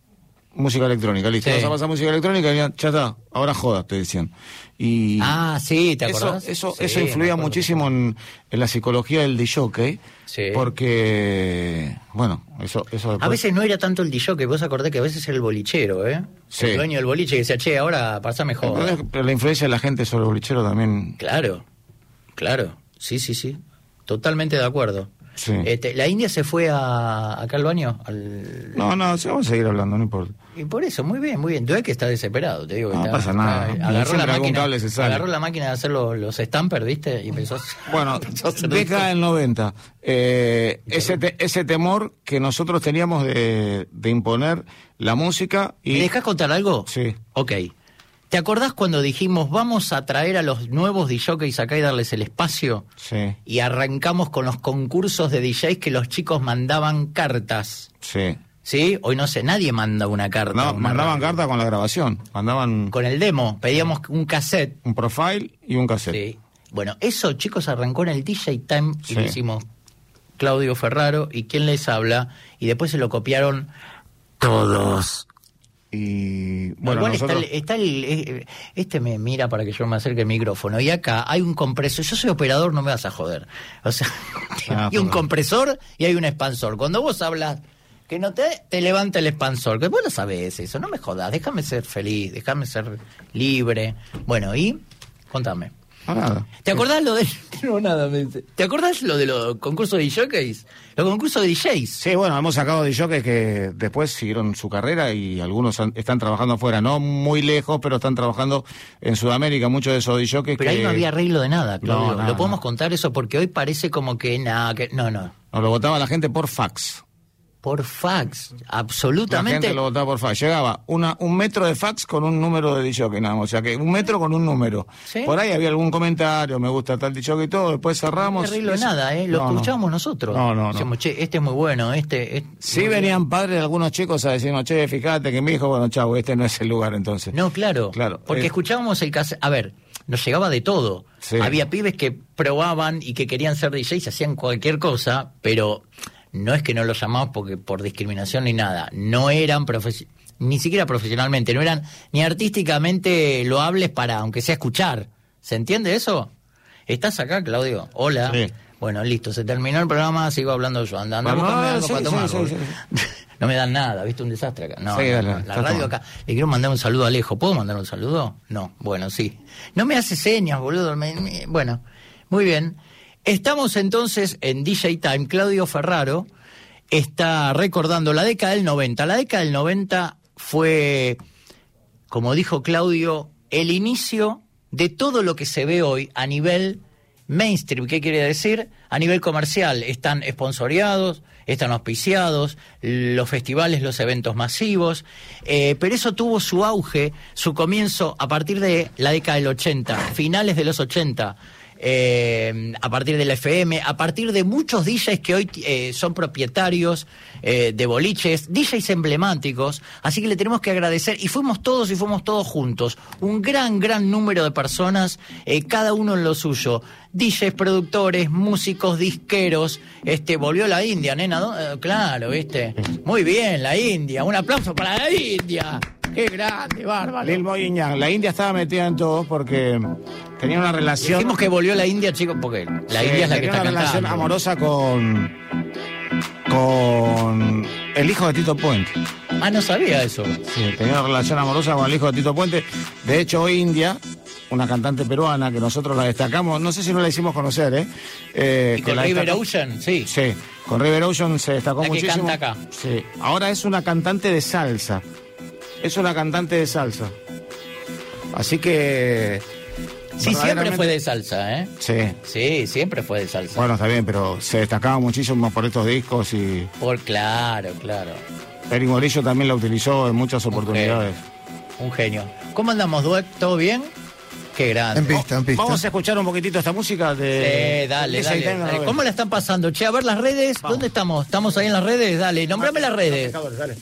música electrónica, listo, Sí. vas a pasar música electrónica y ya está, ahora jodas, te decían. Y Ah, sí, ¿te acordás? eso, Sí, eso influía muchísimo en, en la psicología del DJ, Sí. porque, bueno, eso, eso A veces no era tanto el DJ, vos acordás que a veces era el bolichero, ¿eh? Sí. El dueño del boliche que decía, che, ahora joda. es- pero la influencia de la gente sobre el bolichero también... Claro, claro. Sí, sí, sí. Totalmente de acuerdo. Sí. Este, la India se fue a, acá al baño. Al... No, no, sí, vamos a seguir hablando, no importa. Y por eso, muy bien, muy bien. Tú que está desesperado, te digo. que No está- pasa nada. está- agarró, la máquina, agarró la máquina de hacer los, los stampers, ¿viste? Y empezó. Bueno, década del 90. eh, ese, te- ese temor que nosotros teníamos de, de imponer la música y... ¿Me dejás contar algo? Sí. Ok. ¿Te acordás cuando dijimos vamos a traer a los nuevos DJs acá y darles el espacio? Sí, Y arrancamos con los concursos de DJs que los chicos mandaban cartas. sí. ¿Sí? Hoy no sé, nadie manda una carta. No, una mandaban radio. carta con la grabación. Mandaban Con el demo, pedíamos un cassette. un profile y un cassette. Sí. Bueno, eso, chicos, arrancó en el DJ Time y Sí. lo hicimos Claudio Ferraro y quién les habla. Y después se lo copiaron todos. Y bueno, Igual nosotros... está el, está el- eh, este me mira para que yo me acerque el micrófono y acá hay un compresor, yo soy operador, no me vas a joder. O sea, Ah, hay un compresor y hay un expansor. Cuando vos hablas que no te te levanta el expansor, que vos lo sabés eso, no me jodas, déjame ser feliz, déjame ser libre. Bueno, y contame. Nada. ¿Te acordás lo de no nada, me dice. ¿Te acordás lo de los concursos de DJs? Los concursos de DJs. Sí, bueno, hemos sacado de que que después siguieron su carrera y algunos han- están trabajando afuera, no muy lejos, pero están trabajando en Sudamérica, muchos de esos DJs Pero que ahí no había arreglo de nada, Claudio. No, nada, ¿Lo podemos no. contar eso? Porque hoy parece como que nada, que no, no. nos lo votaba la gente por fax. Por fax, La absolutamente. gente lo votaba por fax. Llegaba una, un metro de fax con un número de DJ, nada más. O sea que un metro con un número. ¿Sí? Por ahí había algún comentario, me gusta tal DJ y todo, después No cerramos. hay arreglo nada, ¿eh? Lo No, no. escuchamos nosotros. No, no, no. Decimos, che, este es muy bueno, este. es- Sí venían padres de algunos chicos a decirnos, che, fíjate que mi hijo, bueno, chavo, este no es el lugar entonces. No, claro. Claro, Porque eh. escuchábamos el caso. A ver, nos llegaba de todo. Sí. Había pibes que probaban y que querían ser DJs, hacían cualquier cosa, pero no es que no los llamamos porque por discriminación ni nada. No eran ni siquiera profesionalmente, no eran ni artísticamente loables para, aunque sea escuchar. ¿Se entiende eso? ¿Estás acá, Claudio? Hola. Sí. Bueno, listo, se terminó el programa, sigo hablando yo. Anda, anda, no, algo sí, para sí, tomarlo. sí, sí, No me dan nada, ¿viste? Un desastre acá. No, Sí, no, no, la radio acá. Le quiero mandar un saludo a Alejo. ¿Puedo mandar un saludo? No, bueno, sí. No me hace señas, boludo. me- me- bueno, muy bien. Estamos entonces en DJ Time. Claudio Ferraro está recordando la década del 90. La década del 90 fue, como dijo Claudio, el inicio de todo lo que se ve hoy a nivel mainstream. ¿Qué quiere decir? A nivel comercial, están esponsoreados, están auspiciados, los festivales, los eventos masivos, eh, pero eso tuvo su auge, su comienzo a partir de la década del 80, finales de los 80 eh, a partir de la FM, a partir de muchos DJs que hoy eh, son propietarios eh, de boliches, DJs emblemáticos, así que le tenemos que agradecer, y fuimos todos y fuimos todos juntos, un gran, gran número de personas, eh, cada uno en lo suyo, DJs, productores, músicos, disqueros, este, volvió la India, nena, ¿no? Claro, viste, muy bien, la India, un aplauso para la India. Qué grande, bárbaro. Lil Mo y Ñan. La India estaba metida en todo porque tenía una relación. Dijimos que volvió la India, chicos, porque la Sí, India es la que tenía está una relación cantando. amorosa con. con. el hijo de Tito Puente. Ah, no sabía eso. Sí, tenía una relación amorosa con el hijo de Tito Puente. De hecho, hoy India, una cantante peruana que nosotros la destacamos, no sé si no la hicimos conocer, ¿eh? Eh, Y que con River Ocean, sí. Sí, con River Ocean se destacó La que muchísimo. canta acá. Sí, ahora es una cantante de salsa. Es una cantante de salsa. Así que. Sí, siempre fue de salsa, ¿eh? Sí. Sí, siempre fue de salsa. Bueno, está bien, pero se destacaba muchísimo por estos discos y Por claro, claro. Eric Morillo también la utilizó en muchas oportunidades. Un genio. ¿Cómo andamos, Dueck? ¿Todo bien? Qué grande. En pista, en pista. Vamos a escuchar un poquitito esta música de. Eh, dale, dale. ¿Cómo la están pasando? Che, a ver las redes. ¿Dónde estamos? ¿Estamos ahí en las redes? Dale, nombrame las redes. Dale.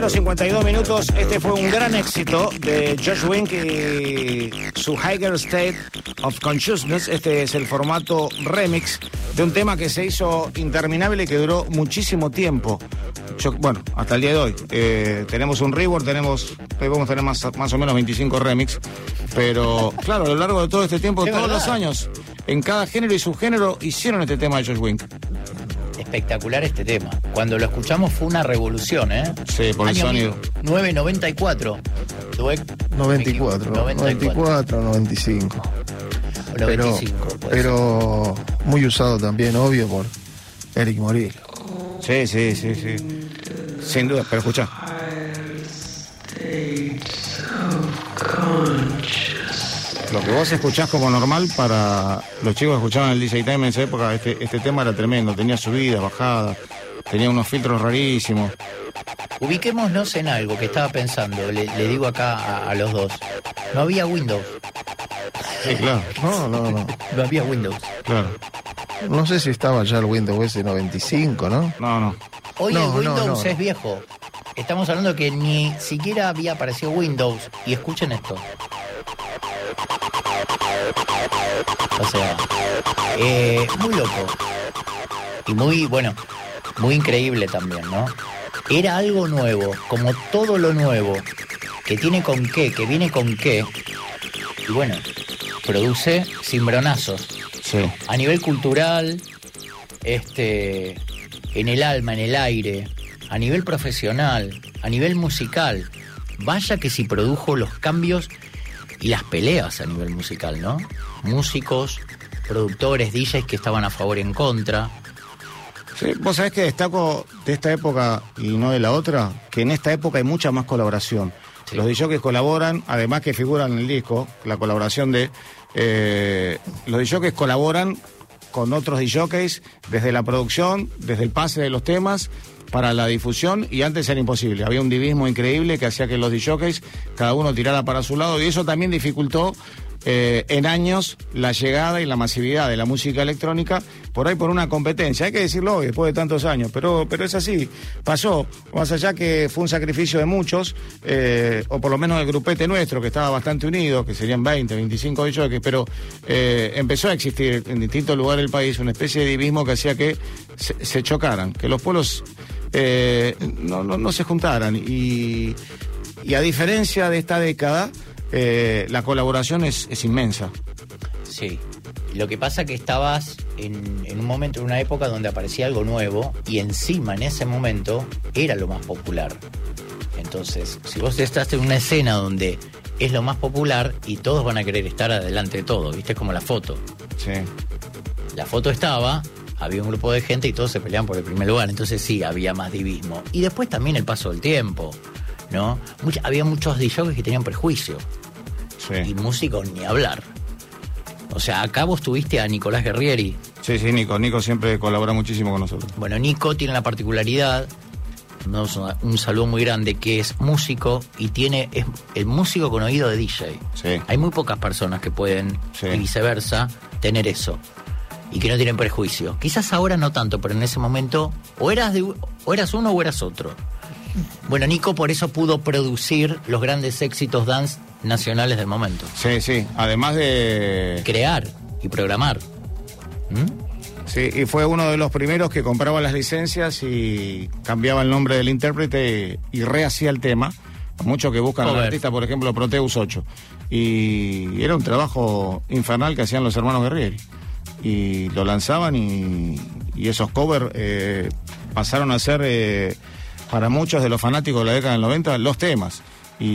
0052 minutos. Este fue un gran éxito de Josh Wink y su Higher State of Consciousness. Este es el formato remix de un tema que se hizo interminable y que duró muchísimo tiempo. Yo- bueno, hasta el día de hoy. Eh, tenemos un rework, tenemos, podemos tener más, más o menos 25 remix. Pero claro, a lo largo de todo este tiempo, todos verdad. los años, en cada género y subgénero hicieron este tema de Josh Wink. Espectacular este tema. Cuando lo escuchamos fue una revolución, ¿eh? Sí, por el Año sonido. 994. Dweck- 94, 94, 95. o Pero, 95. puede ser. pero muy usado también, obvio, por Eric Morillo. Sí, sí, sí, sí. Sin duda, pero escucha. Lo que vos escuchás como normal para los chicos que escuchaban el DJ Time en esa época, este, este tema era tremendo, tenía subidas, bajadas, tenía unos filtros rarísimos. Ubiquémonos en algo que estaba pensando, le, le digo acá a, a los dos. No había Windows, Sí, claro, No, no, no. no había Windows. claro. No sé si estaba ya el Windows S95, ¿no? No, no. Hoy No, el Windows no, no. es viejo. Estamos hablando que ni siquiera había aparecido Windows. Y escuchen esto. O sea, eh, muy loco. Y muy, bueno, muy increíble también, ¿no? Era algo nuevo, como todo lo nuevo, que tiene con qué, que viene con qué. Y bueno, produce cimbronazos Sí. a nivel cultural, este, en el alma, en el aire, a nivel profesional, a nivel musical. Vaya que si produjo los cambios y las peleas a nivel musical, ¿no? Músicos, productores, DJs que estaban a favor y en contra. Sí, vos sabés que destaco de esta época y no de la otra, que en esta época hay mucha más colaboración. Sí. Los DJs colaboran, además que figuran en el disco, la colaboración de... eh, los DJs colaboran con otros DJs desde la producción, desde el pase de los temas, para la difusión, y antes era imposible. Había un divismo increíble que hacía que los DJs, cada uno tirara para su lado, y eso también dificultó eh, en años la llegada y la masividad de la música electrónica, por ahí por una competencia. Hay que decirlo hoy, después de tantos años, pero, pero es así. Pasó, más allá que fue un sacrificio de muchos, eh, o por lo menos el grupete nuestro, que estaba bastante unido, que serían 20, 25 DJs, pero eh, empezó a existir en distintos lugares del país una especie de divismo que hacía que se, chocaran, que los pueblos no, no, se juntaran. Y a diferencia de esta década, eh, la colaboración es, es inmensa. Sí. Lo que pasa que estabas en, en un momento, en una época donde aparecía algo nuevo y encima en ese momento era lo más popular. Entonces, si vos estás en una escena donde es lo más popular y todos van a querer estar adelante de todo, ¿viste? Es como la foto. Sí. La foto estaba, había un grupo de gente y todos se peleaban por el primer lugar, entonces sí, había más divismo. Y después también el paso del tiempo, ¿no? Mucha- había muchos DJs que tenían prejuicio y Sí. músicos ni hablar. O sea, acá vos tuviste a Nicolás Guerrieri. sí, sí, Nico. Nico siempre colabora muchísimo con nosotros. Bueno, Nico tiene la particularidad, un saludo muy grande, que es músico y tiene es el músico con oído de DJ. Sí. Hay muy pocas personas que pueden, Sí. y viceversa, tener eso. Y que no tienen prejuicio. Quizás ahora no tanto, pero en ese momento o eras, de, o eras uno o eras otro. Bueno, Nico por eso pudo producir los grandes éxitos dance nacionales del momento. Sí, sí. Además de. Crear y programar. ¿Mm? Sí, y fue uno de los primeros que compraba las licencias y cambiaba el nombre del intérprete y rehacía el tema. Muchos que buscan al artista, por ejemplo, Proteus 8. Y era un trabajo infernal que hacían los hermanos Guerrieri. Y lo lanzaban y, y esos covers eh, pasaron a ser eh, para muchos de los fanáticos de la década del 90 los temas. Y,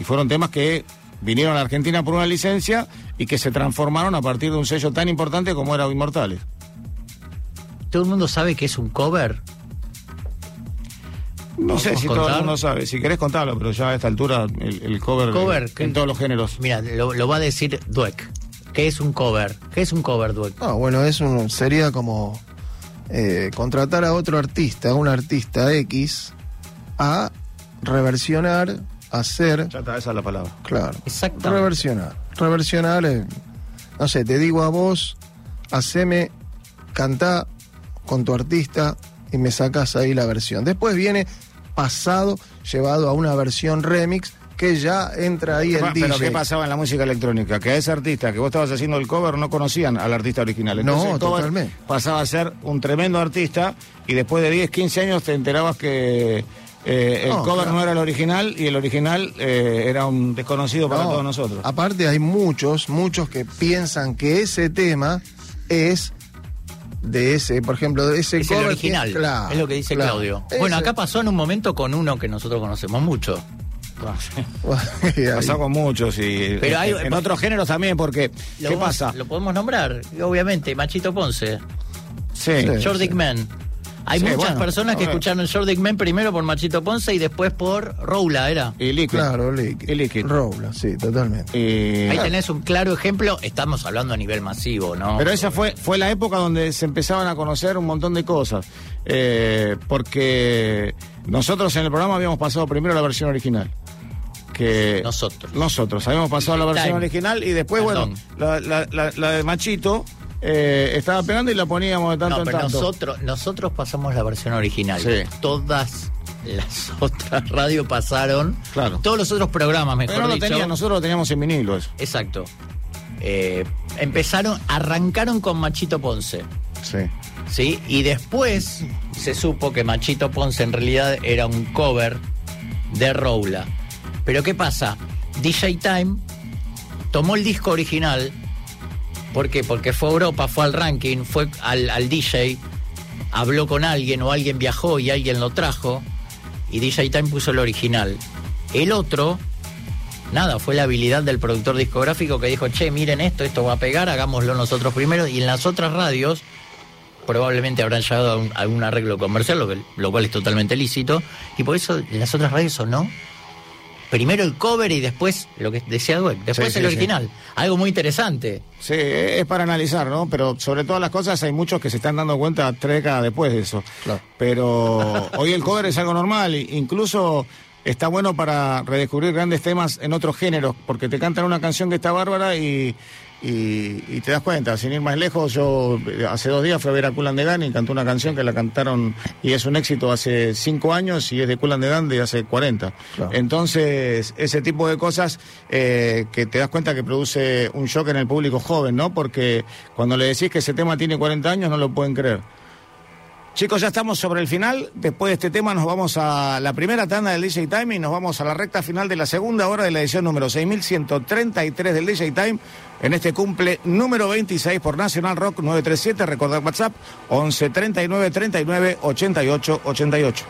y fueron temas que vinieron a la Argentina por una licencia y que se transformaron a partir de un sello tan importante como era Inmortales. ¿Todo el mundo sabe que es un cover? No sé ¿Podemos si todo el contar? mundo sabe. Si querés contarlo, pero ya a esta altura el, el cover, Cover, en que- todos los géneros. Mira, lo, lo va a decir Dweck. ¿Qué es un cover? ¿Qué es un cover, Dweck? No, bueno, es un, sería como eh, contratar a otro artista, a un artista X, a reversionar, hacer, Ya está, esa es la palabra. claro, Exactamente. reversionar. Reversionar, eh, no sé, te digo a vos, haceme, cantá con tu artista y me sacas ahí la versión. Después viene pasado, llevado a una versión remix, que ya entra ahí ¿Qué el DJ. Pero ¿qué pasaba en la música electrónica? Que a ese artista que vos estabas haciendo el cover no conocían al artista original. No, el cover totalmente. pasaba a ser un tremendo artista y después de 10, 15 años te enterabas que eh, el No, cover claro. no era el original y el original eh, era un desconocido para No, todos nosotros. Aparte hay muchos, muchos que piensan que ese tema es de ese, por ejemplo, de ese Es el cover que- original, claro, es lo que dice claro. Claudio. Ese- Bueno, acá pasó en un momento con uno que nosotros conocemos mucho. Ahí. Pasó con muchos y Pero en, hay- en otros géneros también, porque Lo ¿qué vamos- pasa? Lo podemos nombrar, obviamente, Machito Ponce, Sí. Sí. Short Dick Man. Hay Sí, muchas bueno, personas que escucharon Short Dick Man primero por Machito Ponce y después por Roula, ¿era? Y Liquid. Claro, Liquid. Y Liquid. Roula, sí, totalmente. Y- Ahí tenés un claro ejemplo, estamos hablando a nivel masivo, ¿no? Pero esa fue, fue la época donde se empezaban a conocer un montón de cosas. Eh, porque nosotros en el programa habíamos pasado primero la versión original. Que Nosotros. Nosotros habíamos pasado la versión Time. original y después, Perdón. bueno, la, la- la- la de Machito eh, estaba pegando y la poníamos de tanto no, en pero tanto. nosotros, nosotros pasamos la versión original. Sí. Todas las otras radios pasaron. Claro. Todos los otros programas, mejor Pero no lo dicho. tenía, nosotros lo teníamos en vinilo eso. Exacto. Eh, empezaron, arrancaron con Machito Ponce. Sí. ¿sí? Y después se supo que Machito Ponce en realidad era un cover de Roula. Pero ¿qué pasa? DJ Time tomó el disco original. ¿Por qué? Porque fue a Europa, fue al ranking, fue al, al DJ, habló con alguien o alguien viajó y alguien lo trajo. Y DJ Time puso el original. El otro, nada, fue la habilidad del productor discográfico que dijo, che, miren esto, esto va a pegar, hagámoslo nosotros primero. Y en las otras radios probablemente habrán llegado a un, arreglo comercial, lo, cual es totalmente lícito, y por eso en las otras radios sonó primero el cover y después lo que decía Dweck, después Sí, el sí, sí. original. Algo muy interesante. Sí, es para analizar, ¿no? Pero sobre todas las cosas hay muchos que se están dando cuenta tres décadas después de eso. Claro. Pero hoy el cover es algo normal, incluso está bueno para redescubrir grandes temas en otros géneros, porque te cantan una canción que está bárbara y, y, y te das cuenta, sin ir más lejos, yo eh, hace dos días fui a ver a Kulan de Dan y cantó una canción que la cantaron y es un éxito hace cinco años y es de Kulan de Dan de hace 40. Claro. Entonces, ese tipo de cosas eh, que te das cuenta que produce un shock en el público joven, ¿no? Porque cuando le decís que ese tema tiene 40 años no lo pueden creer. Chicos, ya estamos sobre el final. Después de este tema nos vamos a la primera tanda del DJ Time y nos vamos a la recta final de la segunda hora de la edición número 6133 del DJ Time. En este cumple número 26 por Nacional Rock 937. Recordad WhatsApp 11 39 39 88 88.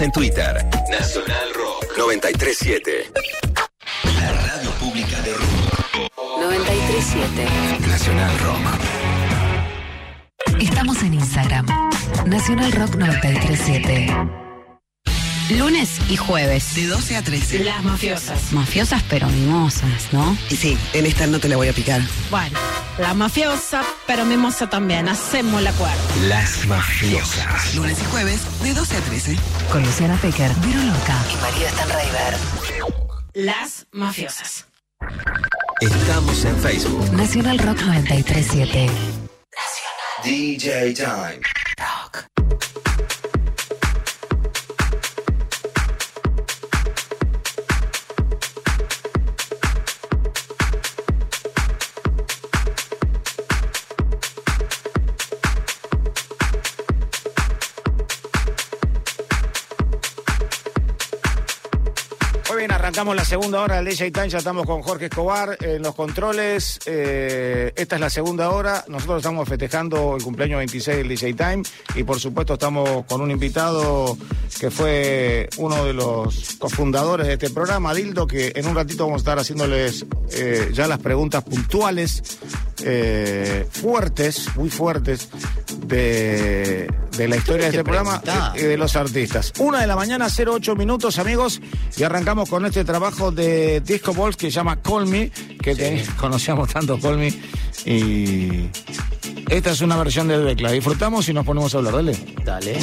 En Twitter. Nacional Rock 937. La radio pública de Rock. 937. Nacional Rock. Estamos en Instagram. Nacional Rock 937. Lunes y jueves. De 12 a 13. Las mafiosas. Mafiosas pero mimosas, ¿no? Y sí, en esta no te la voy a picar. Bueno la mafiosa pero mimosa también. Hacemos la acuerdo. Las mafiosas. Lunes y jueves, de 12 a 13. Con Luciana Pecker, Vero Loca y María Stanraiver. Las mafiosas. Estamos en Facebook. Nacional Rock 937. DJ Time. Arrancamos la segunda hora del DJ Time, ya estamos con Jorge Escobar en los controles. eh, esta es la segunda hora, nosotros estamos festejando el cumpleaños 26 del DJ Time y por supuesto estamos con un invitado que fue uno de los cofundadores de este programa, Dildo, que en un ratito vamos a estar haciéndoles eh, ya las preguntas puntuales, eh, fuertes, muy fuertes, de, de la historia de este programa y de los artistas. Una de la mañana, 08 minutos, amigos, y arrancamos con este trabajo de Disco Balls que se llama Call Me, que te- conocíamos tanto Call Me, y esta es una versión de Drake. La disfrutamos y nos ponemos a hablar, dale. Dale.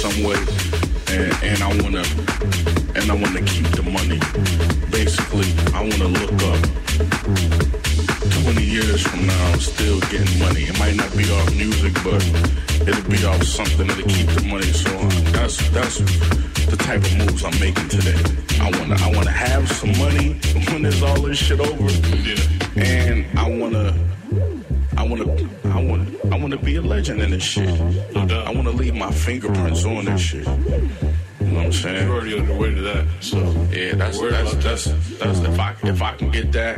Some way, and, and I wanna and I wanna keep the money. Basically, I wanna look up. 20 years from now, I'm still getting money. It might not be off music, but it'll be off something that'll keep the money. So uh, that's that's the type of moves I'm making today. I wanna I wanna have some money when there's all this shit over, and I wanna. I wanna, I wanna be a legend in this shit. I wanna leave my fingerprints on this shit. You know what I'm saying? You're already on your way to that. So yeah, that's that's that's, that's if I if I can get that.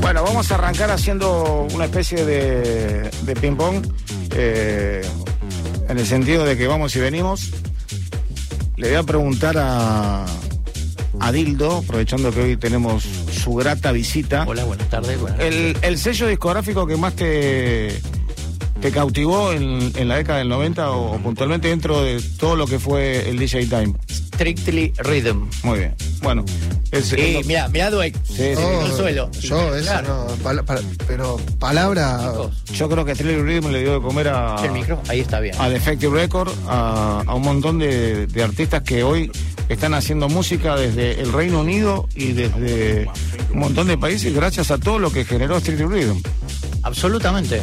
Bueno, vamos a arrancar haciendo una especie de, de ping-pong. eh, en el sentido de que vamos y venimos. Le voy a preguntar a, a Dildo, aprovechando que hoy tenemos su grata visita. Hola, buenas tardes. buenas El, el sello discográfico que más te, te cautivó en, en la década del 90 o, puntualmente dentro de todo lo que fue el DJ Time. Strictly Rhythm. Muy bien. Bueno, es- mira, mira Dweck. Sí, sí. en el suelo. Yo, eso Claro. no. pala- pala- pero palabra. yo creo que Thriller Rhythm le dio de comer a, El micro, ahí está bien. a Defective Record, a, a un montón de, de artistas que hoy están haciendo música desde el Reino Unido y desde un montón de países gracias a todo lo que generó Street Rhythm. Absolutamente.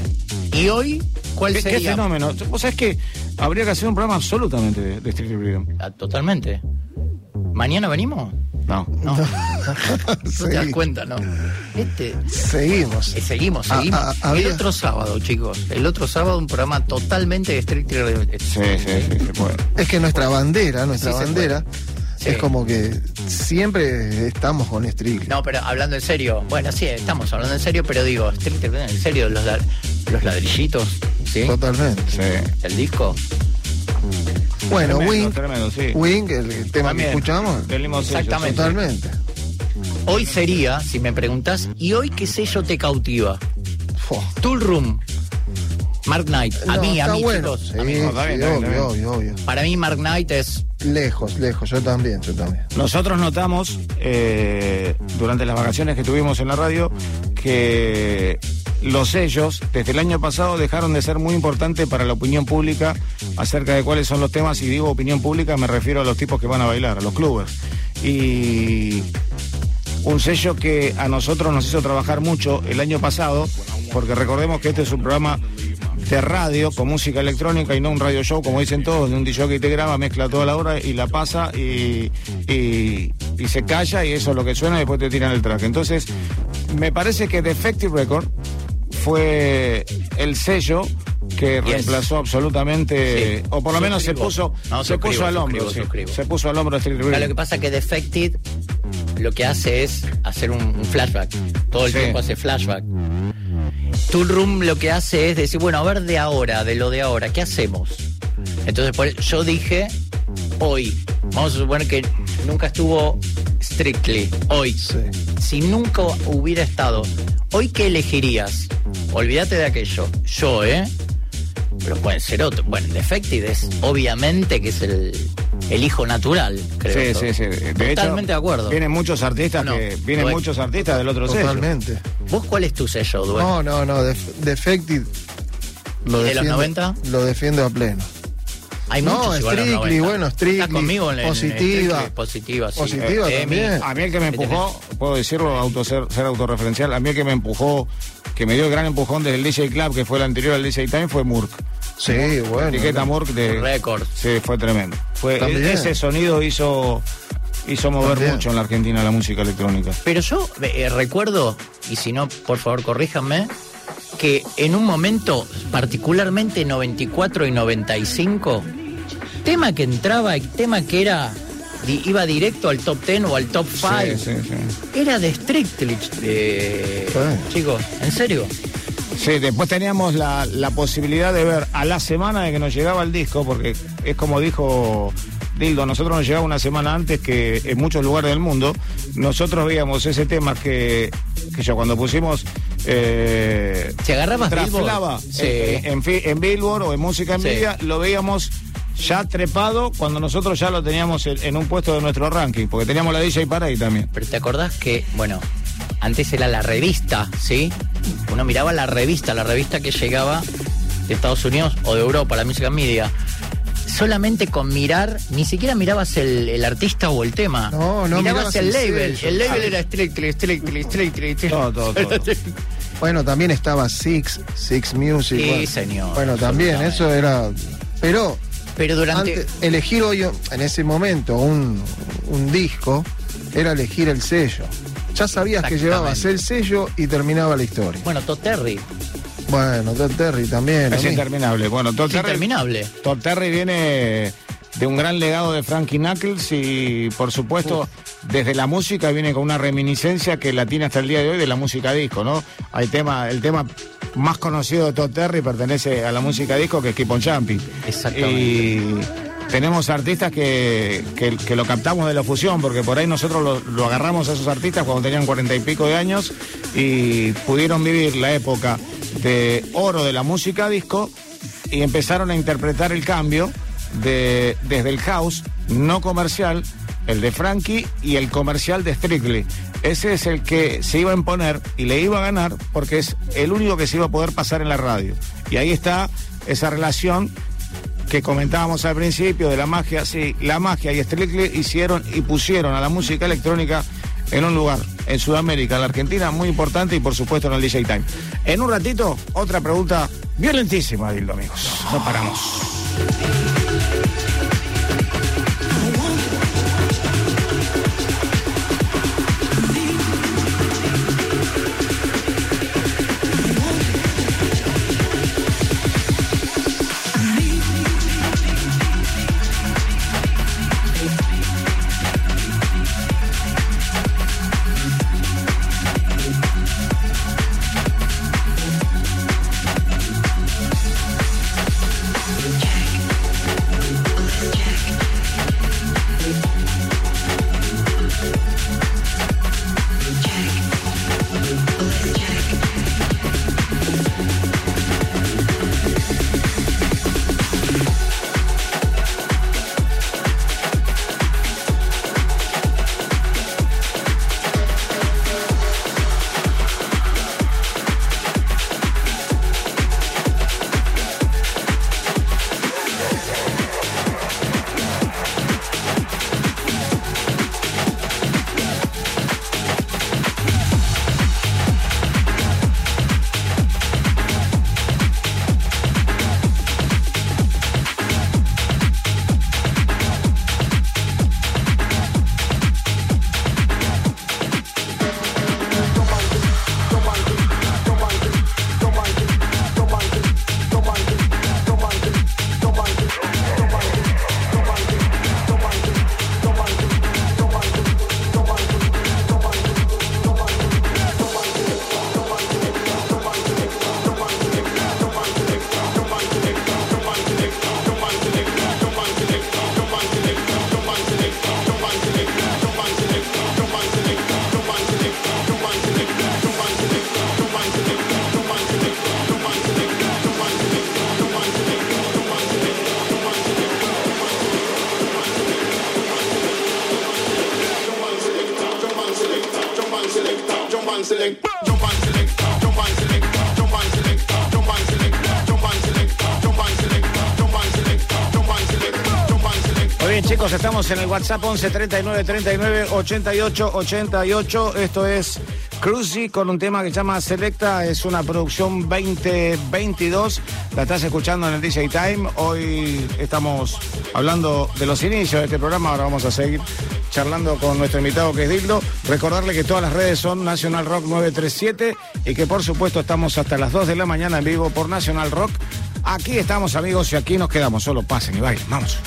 ¿Y hoy cuál ¿Qué, qué sería? fenómeno? Vos sabés que habría que hacer un programa absolutamente de, de Street Rhythm. Ah, Totalmente. ¿Mañana venimos? No. No. no te das cuenta, ¿no? Este, Seguimos. eh, seguimos, Ah, seguimos. ah, el había- otro sábado, chicos. El otro sábado un programa totalmente de Street. Sí, sí, sí, se puede. Es que nuestra bandera, nuestra Sí, bandera, Sí. es como que siempre estamos con Strictly. No, pero hablando en serio, bueno, sí, estamos hablando en serio, pero digo, Rhythm, en serio, los, la- los ladrillitos, ¿sí? Totalmente. El disco. Bueno, Tremendo, Wing, tremendo, sí. Wing, el, el tema También. que escuchamos. Exactamente. Totalmente. Hoy sería, si me preguntás, ¿y hoy qué sello te cautiva? Tool Room. Mark Knight. A No, mí, a mí, bueno. chicos. Sí, a mí. sí, obvio, obvio, obvio. Para mí, Mark Knight es. Lejos, lejos. Yo también, yo también. Nosotros notamos eh, durante las vacaciones que tuvimos en la radio que los sellos desde el año pasado dejaron de ser muy importantes para la opinión pública acerca de cuáles son los temas y digo opinión pública me refiero a los tipos que van a bailar, a los clubes. Y un sello que a nosotros nos hizo trabajar mucho el año pasado, porque recordemos que este es un programa de radio con música electrónica y no un radio show, como dicen todos, de un DJ que te graba, mezcla toda la hora y la pasa y, se calla y eso es lo que suena y después te tiran el track. Entonces, me parece que Defective Record fue el sello que Yes. reemplazó absolutamente, Sí. o por lo menos se puso, No, se suscribo, puso al hombro, suscribo, sí. suscribo. se puso al hombro Street lo que pasa es que Defected lo que hace es hacer un, un flashback. Todo el Sí. tiempo hace flashback. Tool Room lo que hace es decir, bueno, a ver de ahora, de lo de ahora, ¿qué hacemos? Entonces, por- yo dije, hoy, vamos a suponer que nunca estuvo Strictly, hoy. Si nunca hubiera estado, ¿hoy qué elegirías? Olvídate de aquello. Yo, ¿eh? Pero puede ser otro. Bueno, Defected es obviamente que es el, el hijo natural, creo. Sí, sí, sí. De Totalmente hecho, de acuerdo. Vienen muchos artistas No, que vienen muchos artistas del otro sello. Totalmente. ¿Vos cuál es tu sello, Due? No, no, no. Def- Defected. Lo ¿Y de los defiendo- 90? Lo defiendo a pleno. Hay no, muchos igual en los Strictly, 90. bueno, Strictly, Estás conmigo en, en- en positiva. Positiva, sí. Positiva Eh, también. A mí el que me empujó, puedo decirlo, auto, ser, ser autorreferencial, a mí el que me empujó, que me dio el gran empujón desde el DJ Club, que fue el anterior al DJ Time, fue Murk. Sí, bueno. Etiqueta Murk de... Record. Sí, fue tremendo. Fue, También. ese sonido hizo, hizo mover También. mucho en la Argentina la música electrónica. Pero yo eh, recuerdo, y si no, por favor, corríjanme, que en un momento, particularmente 94 y 95, tema que entraba y tema que era iba directo al top 10 o al top 5, Sí, sí, sí. era de Strictly, eh, chicos, ¿en serio? Sí, después teníamos la, la posibilidad de ver a la semana de que nos llegaba el disco, porque es como dijo Dildo, nosotros nos llegaba una semana antes que en muchos lugares del mundo. Nosotros veíamos ese tema que, que yo cuando pusimos... Eh, ¿Se Billboard? Sí. eh, en, Billboard o en Música en Sí. Vida, lo veíamos ya trepado cuando nosotros ya lo teníamos en, en un puesto de nuestro ranking, porque teníamos la DJ para ahí también. Pero te acordás que, bueno, antes era la revista, ¿sí? Uno miraba la revista, la revista que llegaba de Estados Unidos o de Europa, la Music Media. Solamente con mirar, ni siquiera mirabas el, el artista o el tema. No, no mirabas mirabas el el label. sello. El label era Strictly, Strictly, Strictly, Strictly. Todo, todo, todo. Bueno, también estaba Six, Six Music. Sí, bueno. señor, Bueno, también, eso era. Pero Pero durante. antes, elegir hoy, en ese momento, un, un disco, era elegir el sello. Ya sabías que llevabas el sello y terminaba la historia. Bueno, Todd Terry. Bueno, Todd Terry también. Es interminable. Bueno, Todd Es Terry, interminable. Todd Terry viene de un gran legado de Frankie Knuckles y, por supuesto, desde la música viene con una reminiscencia que la tiene hasta el día de hoy de la música disco, ¿no? Hay tema, el tema más conocido de Todd Terry pertenece a la música disco que es Keep on Jumping. Exactamente. Y tenemos artistas que, que- lo captamos de la fusión, porque por ahí nosotros lo, lo agarramos a esos artistas cuando tenían cuarenta y pico de años y pudieron vivir la época de oro de la música disco y empezaron a interpretar el cambio de, desde el house no comercial, el de Frankie y el comercial de Strictly. Ese es el que se iba a imponer y le iba a ganar porque es el único que se iba a poder pasar en la radio. Y ahí está esa relación que comentábamos al principio de la magia, sí, la magia y Strictly hicieron y pusieron a la música electrónica en un lugar, en Sudamérica, en la Argentina, muy importante y por supuesto en el DJ Time. En un ratito, otra pregunta violentísima, Dildo, amigos. No paramos. En el WhatsApp 11 39 39 88 88. Esto es Cruzy con un tema que se llama Selecta. Es una producción 2022. La estás escuchando en el DJ Time. Hoy estamos hablando de los inicios de este programa. Ahora vamos a seguir charlando con nuestro invitado que es Dildo. Recordarle que todas las redes son National Rock 937 y que por supuesto estamos hasta las 2 de la mañana en vivo por National Rock. Aquí estamos amigos y aquí nos quedamos. Solo pasen y vayan. Vamos.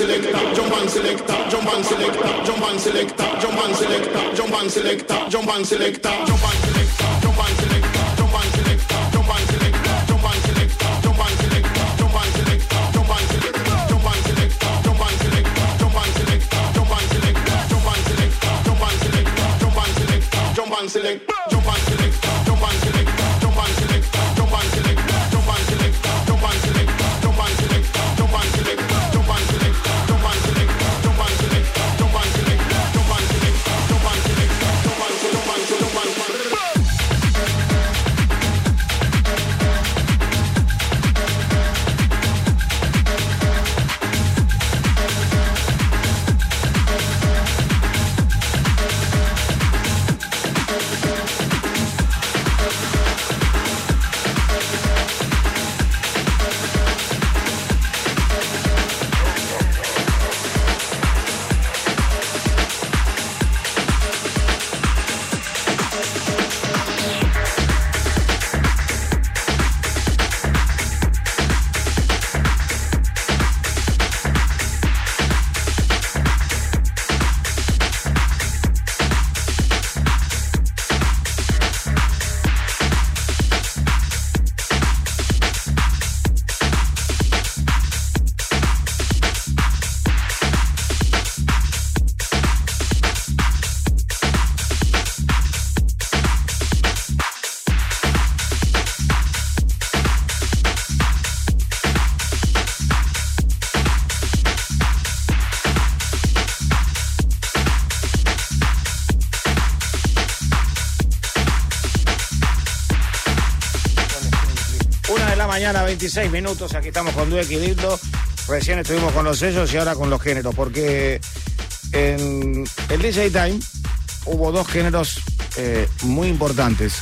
and jump and select jump and select jump and select jump and select jump and select jump and select jump and select. Mañana, 26 minutos. Aquí estamos con Dueck y Dildo. Recién estuvimos con los sellos y ahora con los géneros. Porque en el DJ Time hubo dos géneros eh, muy importantes.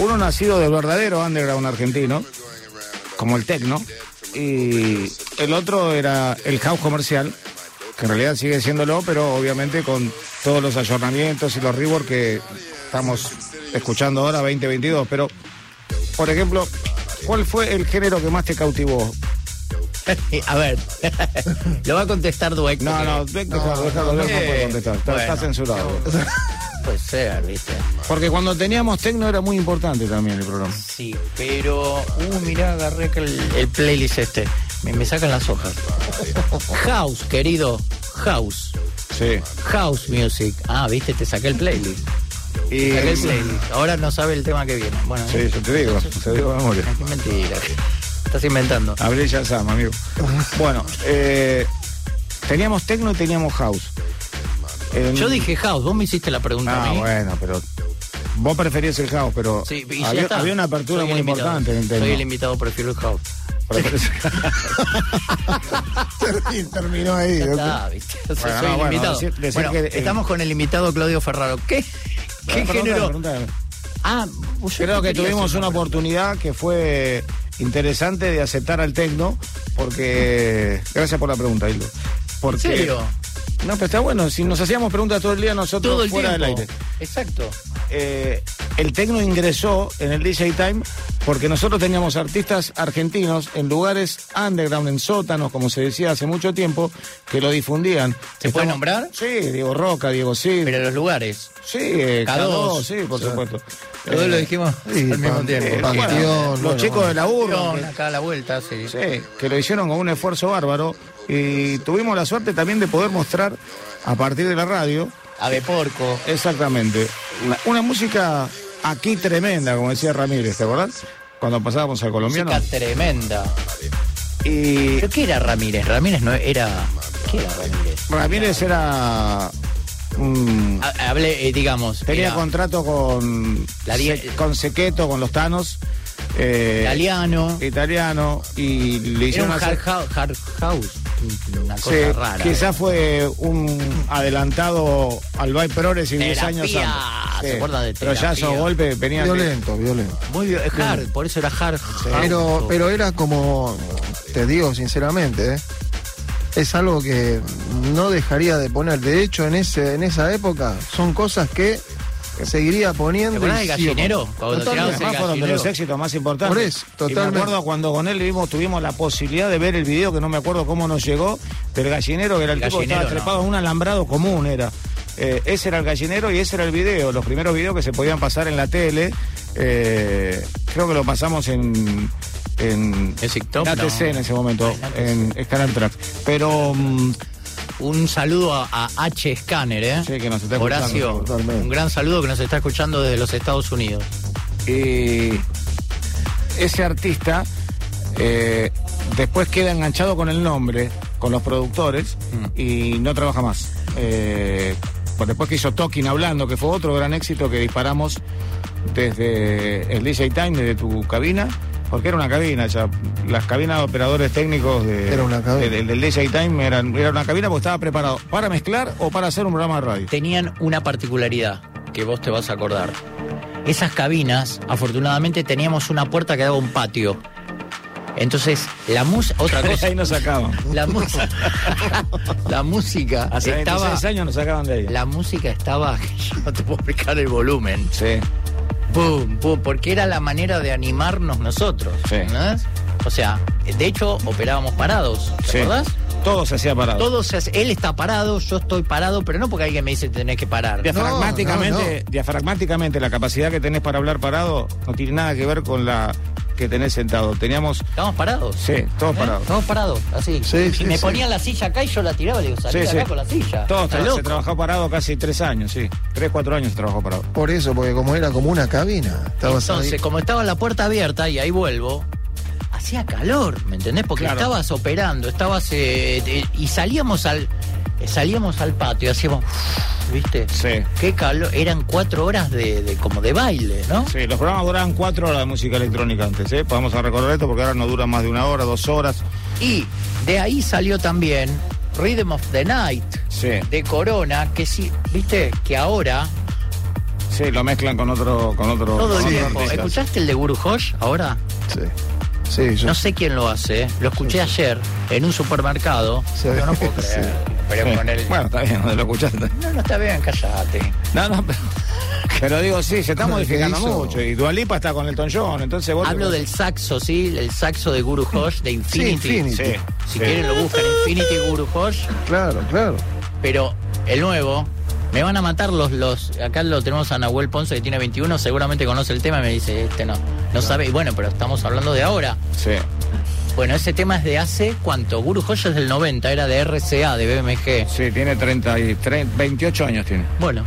Uno nacido del verdadero underground argentino, como el techno. Y el otro era el house comercial, que en realidad sigue siéndolo, pero obviamente con todos los ayornamientos y los rework que estamos escuchando ahora, 2022. Pero, por ejemplo, ¿cuál fue el género que más te cautivó? A ver, lo va a contestar Dweck. No, no, Dweck, Dweck no puede contestar, está- está censurado. Puede ser, viste. Porque cuando teníamos tecno era muy importante también el programa. Sí, pero. Uh, mirá, agarré el, el playlist este. Me, me sacan las hojas. House, querido. House. Sí. House music. Ah, viste, te saqué el playlist. Y- Saqué el playlist. Ahora no sabe el tema que viene. Bueno, Sí, yo te digo, te digo memoria. Qué mentira. Estás inventando. Abrí ya Sam, amigo. Bueno, eh, teníamos tecno y teníamos house. Yo dije house, vos me hiciste la pregunta Ah, a mí. bueno, pero vos preferías el house, pero Sí, y había, está. había una apertura Soy muy importante en el Soy el invitado, prefiero el house. Terminó ahí. ¿viste? O sea, Bueno, soy no, el bueno, invitado. decir- decir Bueno, que, eh, estamos con el invitado Claudio Ferraro. ¿Qué? ¿Qué género? Ah, Creo que tuvimos una oportunidad que fue interesante de aceptar al tecno, porque. Gracias por la pregunta, Hildo. Porque, ¿En serio? No, pero está bueno. Si nos hacíamos preguntas todo el día nosotros Todo el fuera tiempo. del aire. Exacto. Eh, el tecno ingresó en el DJ Time porque nosotros teníamos artistas argentinos en lugares underground, en sótanos, como se decía hace mucho tiempo, que lo difundían. ¿Se puede nombrar? Sí, Diego Roca, Diego Cid. Pero los lugares. Sí, eh, K2, K2, sí, por supuesto. Todos Eh, lo dijimos sí, al mismo pan- tiempo. eh, bueno, los bueno, chicos de la que- acá a la vuelta, sí. Sí, que lo hicieron con un esfuerzo bárbaro y tuvimos la suerte también de poder mostrar a partir de la radio, Ave Porco. exactamente, una, una música aquí tremenda, como decía Ramírez, ¿te acordás? Cuando pasábamos al colombiano. Música tremenda. Y ¿Pero qué era Ramírez? Ramírez no era. ¿Qué era Ramírez? Ramírez era. Ha- Hablé, eh, digamos. tenía era contrato con, La Se- con Sequeto, con los Tanos. eh, italiano. italiano. Y le Era un hicieron hard, hacer. hard house. Una cosa Sí, rara. quizás fue un adelantado al Bay Progress y 10 años antes. ¿Se acuerdan de Pero ya esos golpes venían. de- Violento, violento. Muy hard, por eso era hard. house. Pero, pero era como, te digo sinceramente, ¿eh? Es algo que no dejaría de poner. De hecho, en ese en esa época son cosas que seguiría ¿Te poniendo. gallinero? Cuando Totalmente, tirabas el además fueron de los gallinero. éxitos más importantes. Por eso, Y me totalmente. acuerdo cuando con él vimos, tuvimos la posibilidad de ver el video, que no me acuerdo cómo nos llegó, del gallinero, que era el, El tipo que estaba gallinero, trepado en un alambrado común, era. Eh, ese era el gallinero y ese era el video, los primeros videos que se podían pasar en la tele. Eh, creo que lo pasamos en. En, ¿Es TikTok? en ATC No. en ese momento, Ah, en Canal Track. Pero mm, Un saludo a, a H. Scanner, ¿eh? Sí, que nos está Horacio, escuchando, un gran saludo que nos está escuchando desde los Estados Unidos. Y ese artista eh, después queda enganchado con el nombre, con los productores, y no trabaja más. Eh, pues después que hizo Talking Hablando, que fue otro gran éxito que disparamos desde el DJ Time, desde tu cabina, porque era una cabina ya. Las cabinas de operadores técnicos de, Era una cabina. de- del DJ Time eran, era una cabina porque estaba preparado para mezclar o para hacer un programa de radio. Tenían una particularidad que vos te vas a acordar. Esas cabinas, afortunadamente, teníamos una puerta que daba a un patio. Entonces, la música. Otra cosa. Ahí nos sacaban. La música. la música Hace estaba. 26 años nos sacaban de ahí. La música estaba. Yo no te puedo explicar el volumen. Sí. Pum, pum, porque era la manera de animarnos nosotros. Sí. ¿entendés? O sea, de hecho, operábamos parados. ¿Te Sí. acordás? Todo se hacía parado. Todo se hace- él está parado, yo estoy parado, pero no porque alguien me dice que tenés que parar. Diafragmáticamente, No, diafragmáticamente la capacidad que tenés para hablar parado no tiene nada que ver con la que tenés sentado. Teníamos, Estamos parados. sí, todos ¿Eh? parados. Estamos parados, así. Sí, y sí, me sí. ponían la silla acá y yo la tiraba y le digo, salí acá sí. con la silla. Todos tra- loco. se trabajó parado casi tres años, sí. Tres, cuatro años se trabajó parado. Por eso, porque como era como una cabina, estabas Entonces, ahí. como estaba la puerta abierta, y ahí vuelvo, hacía calor, ¿me entendés? Porque Claro. estabas operando, estabas. eh, eh, y salíamos al. Salíamos al patio, hacíamos. ¿Viste? Sí. Qué calor. Eran cuatro horas de, de- como de baile, ¿no? Sí, los programas duraban cuatro horas de música electrónica antes, ¿eh? Vamos a recordar esto porque ahora no dura más de una hora, dos horas. Y de ahí salió también Rhythm of the Night Sí, de Corona, que sí, viste, que ahora, sí, lo mezclan con otro, con otro. todo el con tiempo. ¿Escuchaste el de Guru Hosh ahora? Sí. Sí, yo. No sé quién lo hace, ¿eh? lo escuché ayer en un supermercado. Sí. Yo no puedo creer. Sí. Pero Sí. con el. Bueno, está bien, no lo escuchaste. No, no está bien, cállate. No, no, pero, pero digo, sí, se está ¿Qué modificando mucho. Y Dualipa está con Elton John, entonces vos. Hablo del saxo, ¿sí? El saxo de Guru Hosh, de Infinity. Infinity. Sí, Si sí. quieren lo buscan, Infinity Guru Hosh. Claro, claro. Pero el nuevo, me van a matar los, los. Acá lo tenemos a Nahuel Ponce que tiene 21, seguramente conoce el tema y me dice, este no, no sabe. Y bueno, pero estamos hablando de ahora. Sí. Bueno, ese tema es de hace cuánto? Guru Hosh es del 90, era de RCA, de BMG. Sí, tiene 30 y, tre- 28 años tiene. Bueno.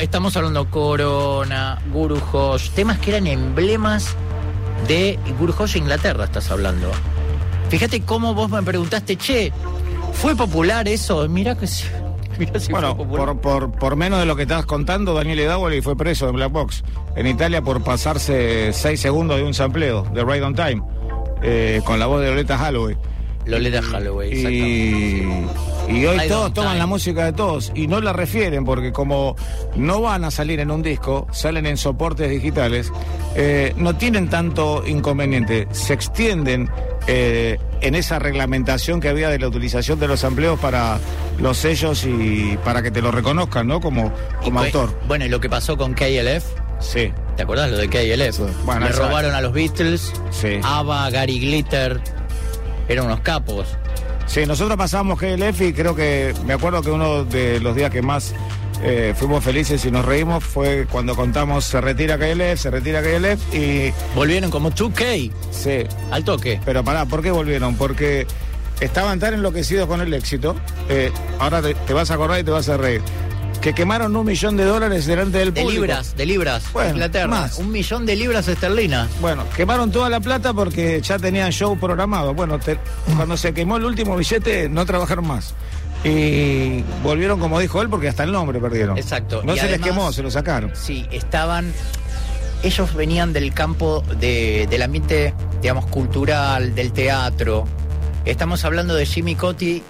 Estamos hablando Corona, Guru Hosh, temas que eran emblemas de Guru Hosh Inglaterra, estás hablando. Fíjate cómo vos me preguntaste, che, ¿fue popular eso? Mira que si Bueno, por, por, por menos de lo que estás contando, Daniel Edawali fue preso en Black Box en Italia por pasarse 6 segundos de un sampleo de Ride on Time eh, con la voz de Loleta Holloway. Loleta Holloway, exactamente. Y, hoy todos toman la música de todos y no la refieren porque como no van a salir en un disco, salen en soportes digitales, eh, no tienen tanto inconveniente, se extienden eh, en esa reglamentación que había de la utilización de los empleos para los sellos y para que te lo reconozcan, ¿no? Como, como Y fue- autor. Bueno, y lo que pasó con KLF, Sí, ¿te acordás lo de KLF? Sí. Bueno, Le robaron a los Beatles, sí. ABBA, Gary Glitter, eran unos capos. Sí, nosotros pasamos GLF y creo que me acuerdo que uno de los días que más eh, fuimos felices y nos reímos fue cuando contamos se retira KLF, se retira KLF y Volvieron como 2K, sí, al toque. pero pará, ¿por qué volvieron? Porque estaban tan enloquecidos con el éxito, eh, ahora te, te vas a acordar y te vas a reír. Que quemaron un millón de dólares delante del De público. libras, de libras. Bueno, Inglaterra. más. Un millón de libras esterlinas. Bueno, quemaron toda la plata porque ya tenían show programado. Bueno, te- cuando se quemó el último billete, no trabajaron más. Y volvieron, como dijo él, porque hasta el nombre perdieron. Exacto. No Y se les quemó, se lo sacaron. Sí, estaban. Ellos venían del campo de- del ambiente, digamos, cultural, del teatro. Estamos hablando de Jimmy Cotti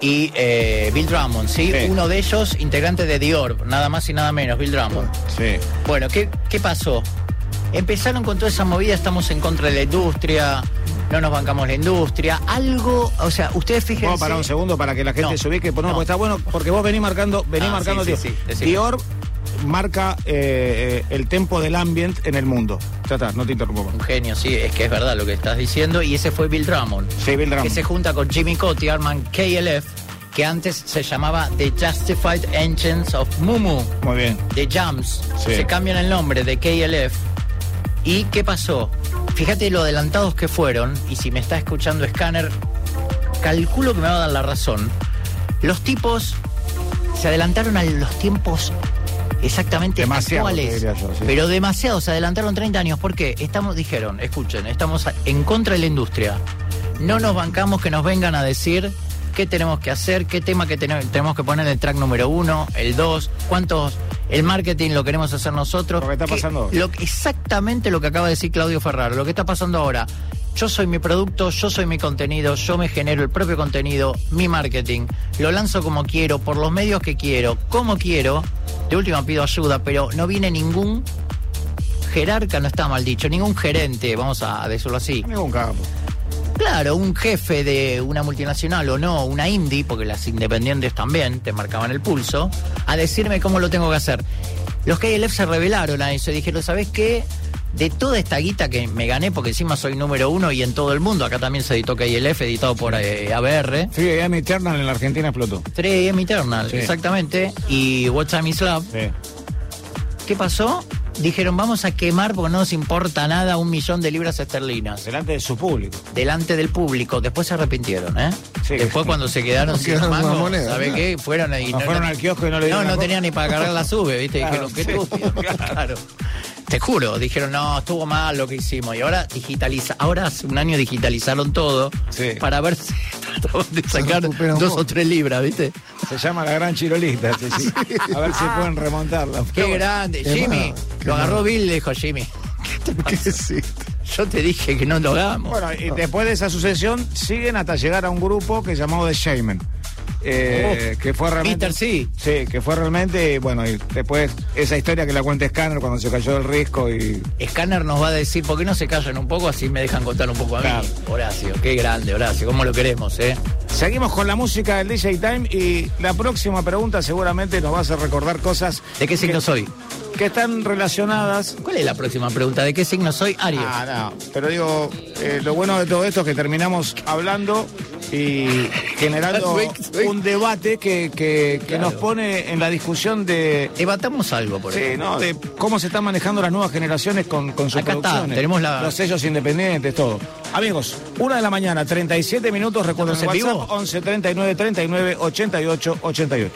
y eh, Bill Drummond, ¿sí? Sí. Uno de ellos, integrante de Dior, nada más y nada menos, Bill Drummond. Sí. Bueno, ¿qué, qué pasó? Empezaron con toda esa movida, estamos en contra de la industria, no nos bancamos la industria. Algo, o sea, ustedes fíjense. Vamos a parar un segundo para que la gente No, se ubique. No, no. porque está bueno, porque vos venís marcando, venís Ah, marcando sí, Dior. Marca eh, eh, el tempo del ambient en el mundo. Ya está, no te interrumpo más. Un genio, sí, es que es verdad lo que estás diciendo. Y ese fue Bill Drummond. Sí, Bill Drummond. Que se junta con Jimmy Cotti, arman KLF, que antes se llamaba The Justified Engines of Mumu, Muy bien. de Jams. Sí. Se cambian el nombre de KLF. ¿Y qué pasó? Fíjate lo adelantados que fueron, y si me está escuchando Scanner, calculo que me va a dar la razón. Los tipos se adelantaron a los tiempos exactamente Demasiado, actuales. yo, sí. Pero demasiado, se adelantaron 30 años. ¿Por qué? Estamos, dijeron, escuchen, estamos en contra de la industria. No nos bancamos que nos vengan a decir qué tenemos que hacer, qué tema que tenemos, que poner en el track número uno, el dos, cuántos, el marketing lo queremos hacer nosotros. Lo que está ¿Qué- pasando lo que- exactamente lo que acaba de decir Claudio Ferraro, lo que está pasando ahora. Yo soy mi producto, yo soy mi contenido, yo me genero el propio contenido, mi marketing, lo lanzo como quiero, por los medios que quiero, como quiero. De última pido ayuda, pero no viene ningún jerarca, no está mal dicho, ningún gerente, vamos a decirlo así. Ningún capo. Claro, un jefe de una multinacional o no, una indie, porque las independientes también te marcaban el pulso, a decirme cómo lo tengo que hacer. Los KLF se revelaron a eso, dijeron, ¿sabes qué? De toda esta guita que me gané, porque encima soy número uno y en todo el mundo, acá también se editó KLF, editado por eh, ABR. Sí, Amy Eternal en la Argentina explotó. 3M Eternal, Sí. exactamente. Y What Time is Love. Sí. ¿Qué pasó? Dijeron, vamos a quemar porque no nos importa nada un millón de libras esterlinas. Delante de su público. delante del público. Después se arrepintieron, ¿eh? Sí. Después cuando se quedaron sin Quedaron mango, moneda, ¿sabe qué? Fueron ahí. Cuando fueron al kiosco y no le dieron No, no tenían ni para cargar la sube, ¿viste? Claro, dijeron, qué sí. Claro. Te juro, dijeron, no, estuvo mal lo que hicimos. Y ahora digitaliza, ahora hace un año digitalizaron todo Sí. para ver si trataban de sacar dos o tres libras, ¿viste? Se llama la gran chirolista. sí, sí. A ver si pueden remontarla. Qué grande. qué Jimmy, mal, qué lo agarró mal. Bill le dijo, Jimmy, ¿Qué es esto? yo te dije que no lo hagamos. Bueno, y después de esa sucesión siguen hasta llegar a un grupo que llamado The Shaman. Eh, que fue realmente. Peter, sí. Sí, que fue realmente, bueno, y después esa historia que la cuenta Scanner cuando se cayó del risco y. Scanner nos va a decir, ¿por qué no se callan un poco? Así me dejan contar un poco a mí. Horacio, qué grande, Horacio, cómo lo queremos, ¿eh? Seguimos con la música del DJ Time y la próxima pregunta seguramente nos va a hacer recordar cosas ¿De qué signo que, soy? Que están relacionadas. ¿Cuál es la próxima pregunta? ¿De qué signo soy? Aries. Ah, no. Pero digo, eh, lo bueno de todo esto es que terminamos hablando y generando un debate que, que- que Claro. nos pone en la discusión de, Debatamos algo, por sí, ejemplo. ¿no? de cómo se están manejando las nuevas generaciones con, con sus Acá está, tenemos la- Los sellos independientes, todo. Amigos, una de la mañana, 37 minutos, recuerden el ¿Estamos en WhatsApp, vivo? 11 39 39 88 88.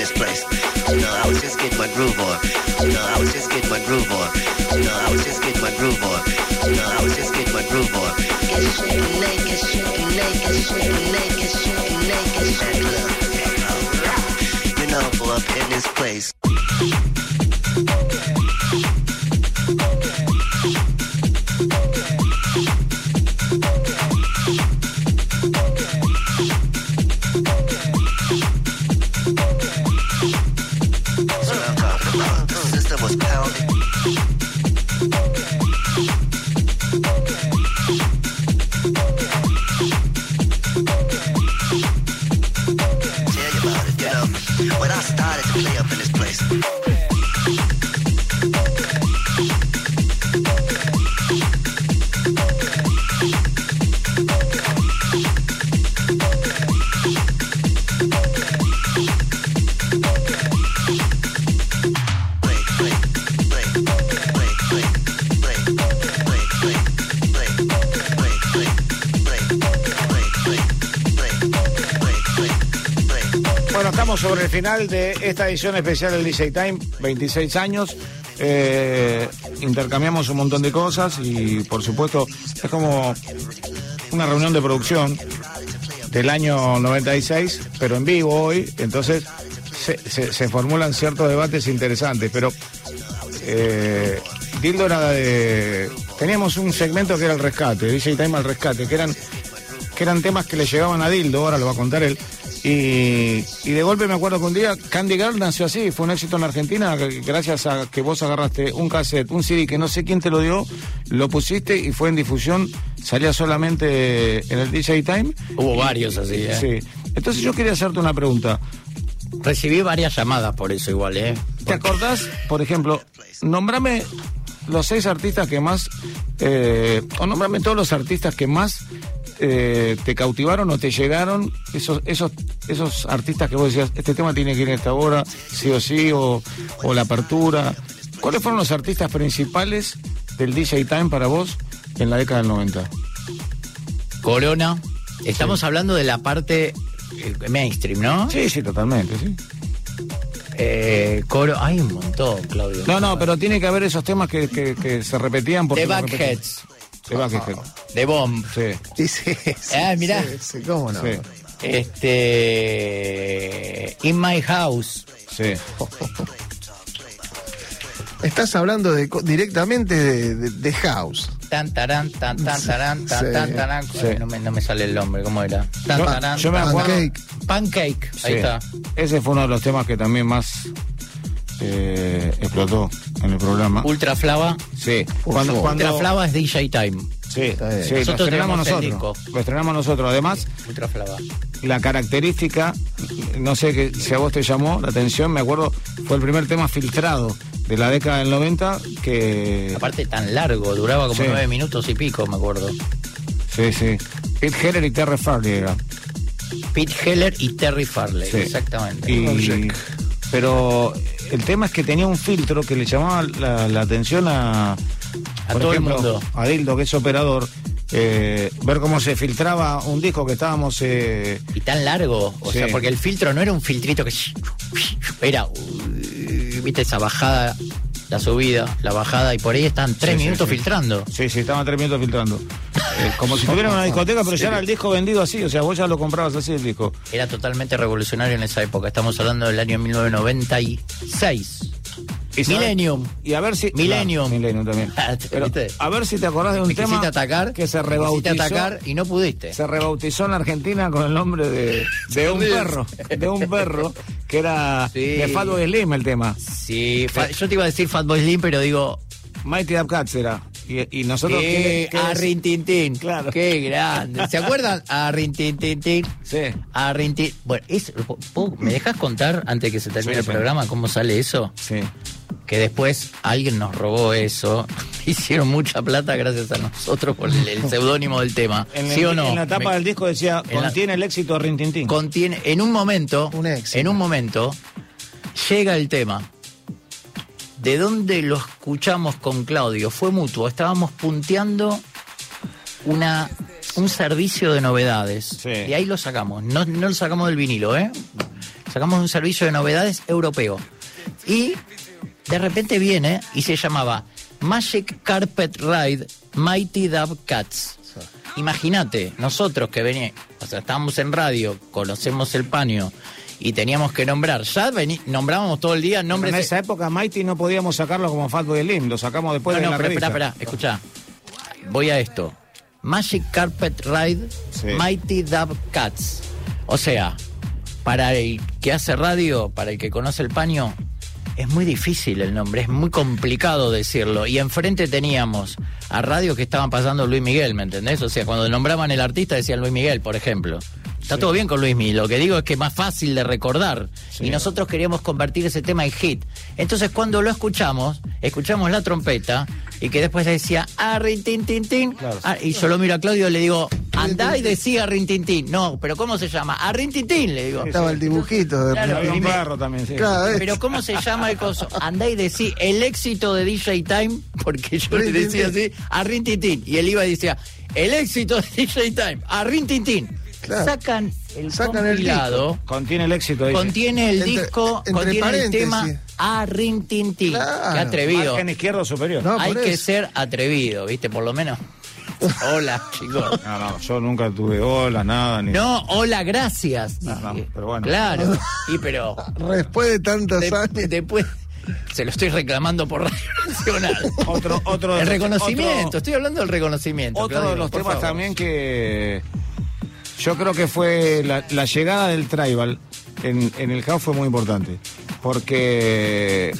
This place, you know, I was just getting my groove on. You know, I was just getting my groove on. You know, I was just getting my groove on. You know, I was just getting my groove on. Get shaking naked, shaking naked, shaking naked, shaking naked, club. You know, up in this place. Final de esta edición especial del DJ Time, 26 años. Eh, intercambiamos un montón de cosas y por supuesto es como una reunión de producción del año 96, pero en vivo hoy, entonces se, formulan ciertos debates interesantes, pero eh, Dildo era de... Teníamos un segmento que era el rescate, DJ Time al rescate, que eran, que eran temas que le llegaban a Dildo, ahora lo va a contar él. Y, y de golpe me acuerdo que un día Candy Girl nació así, fue un éxito en Argentina, gracias a que vos agarraste un cassette, un CD que no sé quién te lo dio, lo pusiste y fue en difusión, salía solamente en el DJ Time. Hubo Y- varios así, ¿eh? Sí. Entonces yo quería hacerte una pregunta. Recibí varias llamadas por eso igual, ¿eh? ¿Te acordás, por ejemplo, nombrame los seis artistas que más, eh, o nombrame todos los artistas que más eh, te cautivaron o te llegaron, esos, esos, esos artistas que vos decías, este tema tiene que ir en esta hora, sí o sí, o, o la apertura. ¿Cuáles fueron los artistas principales del DJ Time para vos en la década del 90? Corona. Estamos hablando de la parte eh, mainstream, ¿no? Sí, sí, totalmente, sí. Eh, coro, hay un montón, Claudio. No, no, pero tiene que haber esos temas que, que- que se repetían porque The. Backheads. The Bomb. Sí. Sí, sí, sí, Ah, mirá. sí, sí, ¿Cómo no? Sí. Este. In My House. Sí. Estás hablando de, directamente de, de- de House. Tan, tarán, tan, tan, tarán, tan, Sí. tan, tarán. Sí. No, me, no me sale el nombre, ¿cómo era? Tan, Yo- tarán, yo me Pancake. Pancake. Ahí Sí. está. Ese fue uno de los temas que también más eh, explotó en el programa. Ultra Flava. Sí. Cuando, cuando, Ultra Flava es DJ Time. sí, lo estrenamos nosotros. Lo estrenamos nosotros. Además, Ultra Flava. la característica, no sé que, si a vos te llamó la atención, me acuerdo, fue el primer tema filtrado de la década del 90 que... Aparte tan largo, duraba como Sí. nueve minutos y pico, me acuerdo. Sí, sí. Pete Heller y Terry Farley era. Pete Heller y Terry Farley, Sí. exactamente. Y, pero el tema es que tenía un filtro que le llamaba la, la atención a, A por todo el mundo. a Dildo, que es operador, eh, ver cómo se filtraba un disco que estábamos... eh, Y tan largo, o Sí. sea, porque el filtro no era un filtrito que era, uh, viste, esa bajada, la subida, la bajada, y por ahí están tres sí, minutos sí. filtrando. sí, sí, estaban tres minutos filtrando. Eh, como si tuviera una discoteca, pero ya era el disco vendido así, o sea, vos ya lo comprabas así el disco. Era totalmente revolucionario en esa época. Estamos hablando del año 1996. Y sabés- Millennium. Y a ver si... Millennium. Claro, Millennium también. Ah, Pero ¿viste? a ver si te acordás de un tema atacar, que se rebautizó. atacar y no pudiste. se rebautizó en Argentina con el nombre de, de un perro, de un perro que era Sí. de Fatboy Slim el tema. Sí, yo te iba a decir Fatboy Slim, pero digo, Mighty Up Cats era. Y, y nosotros ¿qué? ¿qué- qué a? Rintintín. Claro. Qué grande. ¿Se acuerdan? A Rintintín. Sí. A Rintin. Bueno, es- ¿po- ¿me dejas contar antes que se termine Sí, el programa cómo sale eso? Sí. Que después alguien nos robó eso. Hicieron mucha plata gracias a nosotros por el, el seudónimo del tema. En, ¿Sí el- o no? en la tapa Me- del disco decía, en la- contiene el éxito de Rintintín. contiene en un momento Un éxito. en un momento llega el tema ¿De dónde lo escuchamos con Claudio? Fue mutuo. Estábamos punteando una, un servicio de novedades. Y ahí lo sacamos. No, no lo sacamos del vinilo, ¿eh? Sacamos un servicio de novedades europeo. Y de repente viene y se llamaba Magic Carpet Ride Mighty Dub Cats. Imagínate, nosotros que venía, o sea, estábamos en radio, conocemos el paño y teníamos que nombrar, ya vení- nombrábamos todo el día nombres en de- esa época Mighty no podíamos sacarlo como Fatboy Slim, lo sacamos después no, de no, la pero revista. espera, espera, escucha. Voy a esto. Magic Carpet Ride Mighty Dub Cats. O sea, para el que hace radio, para el que conoce el paño, es muy difícil el nombre, es muy complicado decirlo. Y enfrente teníamos a radio que estaban pasando Luis Miguel, ¿me entendés? O sea, cuando nombraban el artista decían Luis Miguel, por ejemplo. Está todo bien con Luis Miguel, lo que digo es que es más fácil de recordar. Y nosotros queríamos convertir ese tema en hit. Entonces cuando lo escuchamos, escuchamos la trompeta y que después decía, ah, rin, tin, tin, tin. Ah, y yo lo miro a Claudio y le digo, andá y decía rin, tin, tin. No, pero ¿cómo se llama? Ah, rin, tin, tin, le digo. Estaba el dibujito de Claro, Había un perro también, sí. Claro, pero ¿cómo se llama el coso? Andá y decí el éxito de DJ Time, porque yo le Rin, decía tin. así, a Rin Tin Tin. Y él iba y decía, el éxito de DJ Time, a Rin Tin Tin. Claro. Sacan el Sacan el compilado, Contiene el éxito. dice. contiene el Entre- disco, entre contiene el tema a Rin Tin Tin. Claro. Qué atrevido. Margen izquierdo superior. No, Hay que eso. ser atrevido, ¿viste? Por lo menos. Hola, chicos. No, no, yo nunca tuve olas, nada. Ni... No, hola, gracias. No, no, dije. pero bueno. Claro. Y pero Después de tantos de- años. después se lo estoy reclamando por Radio Nacional. Otro, otro de El reconocimiento, otro- estoy hablando del reconocimiento. Otro de los temas favor. también que yo creo que fue la, la llegada del tribal en, el house fue muy importante. Porque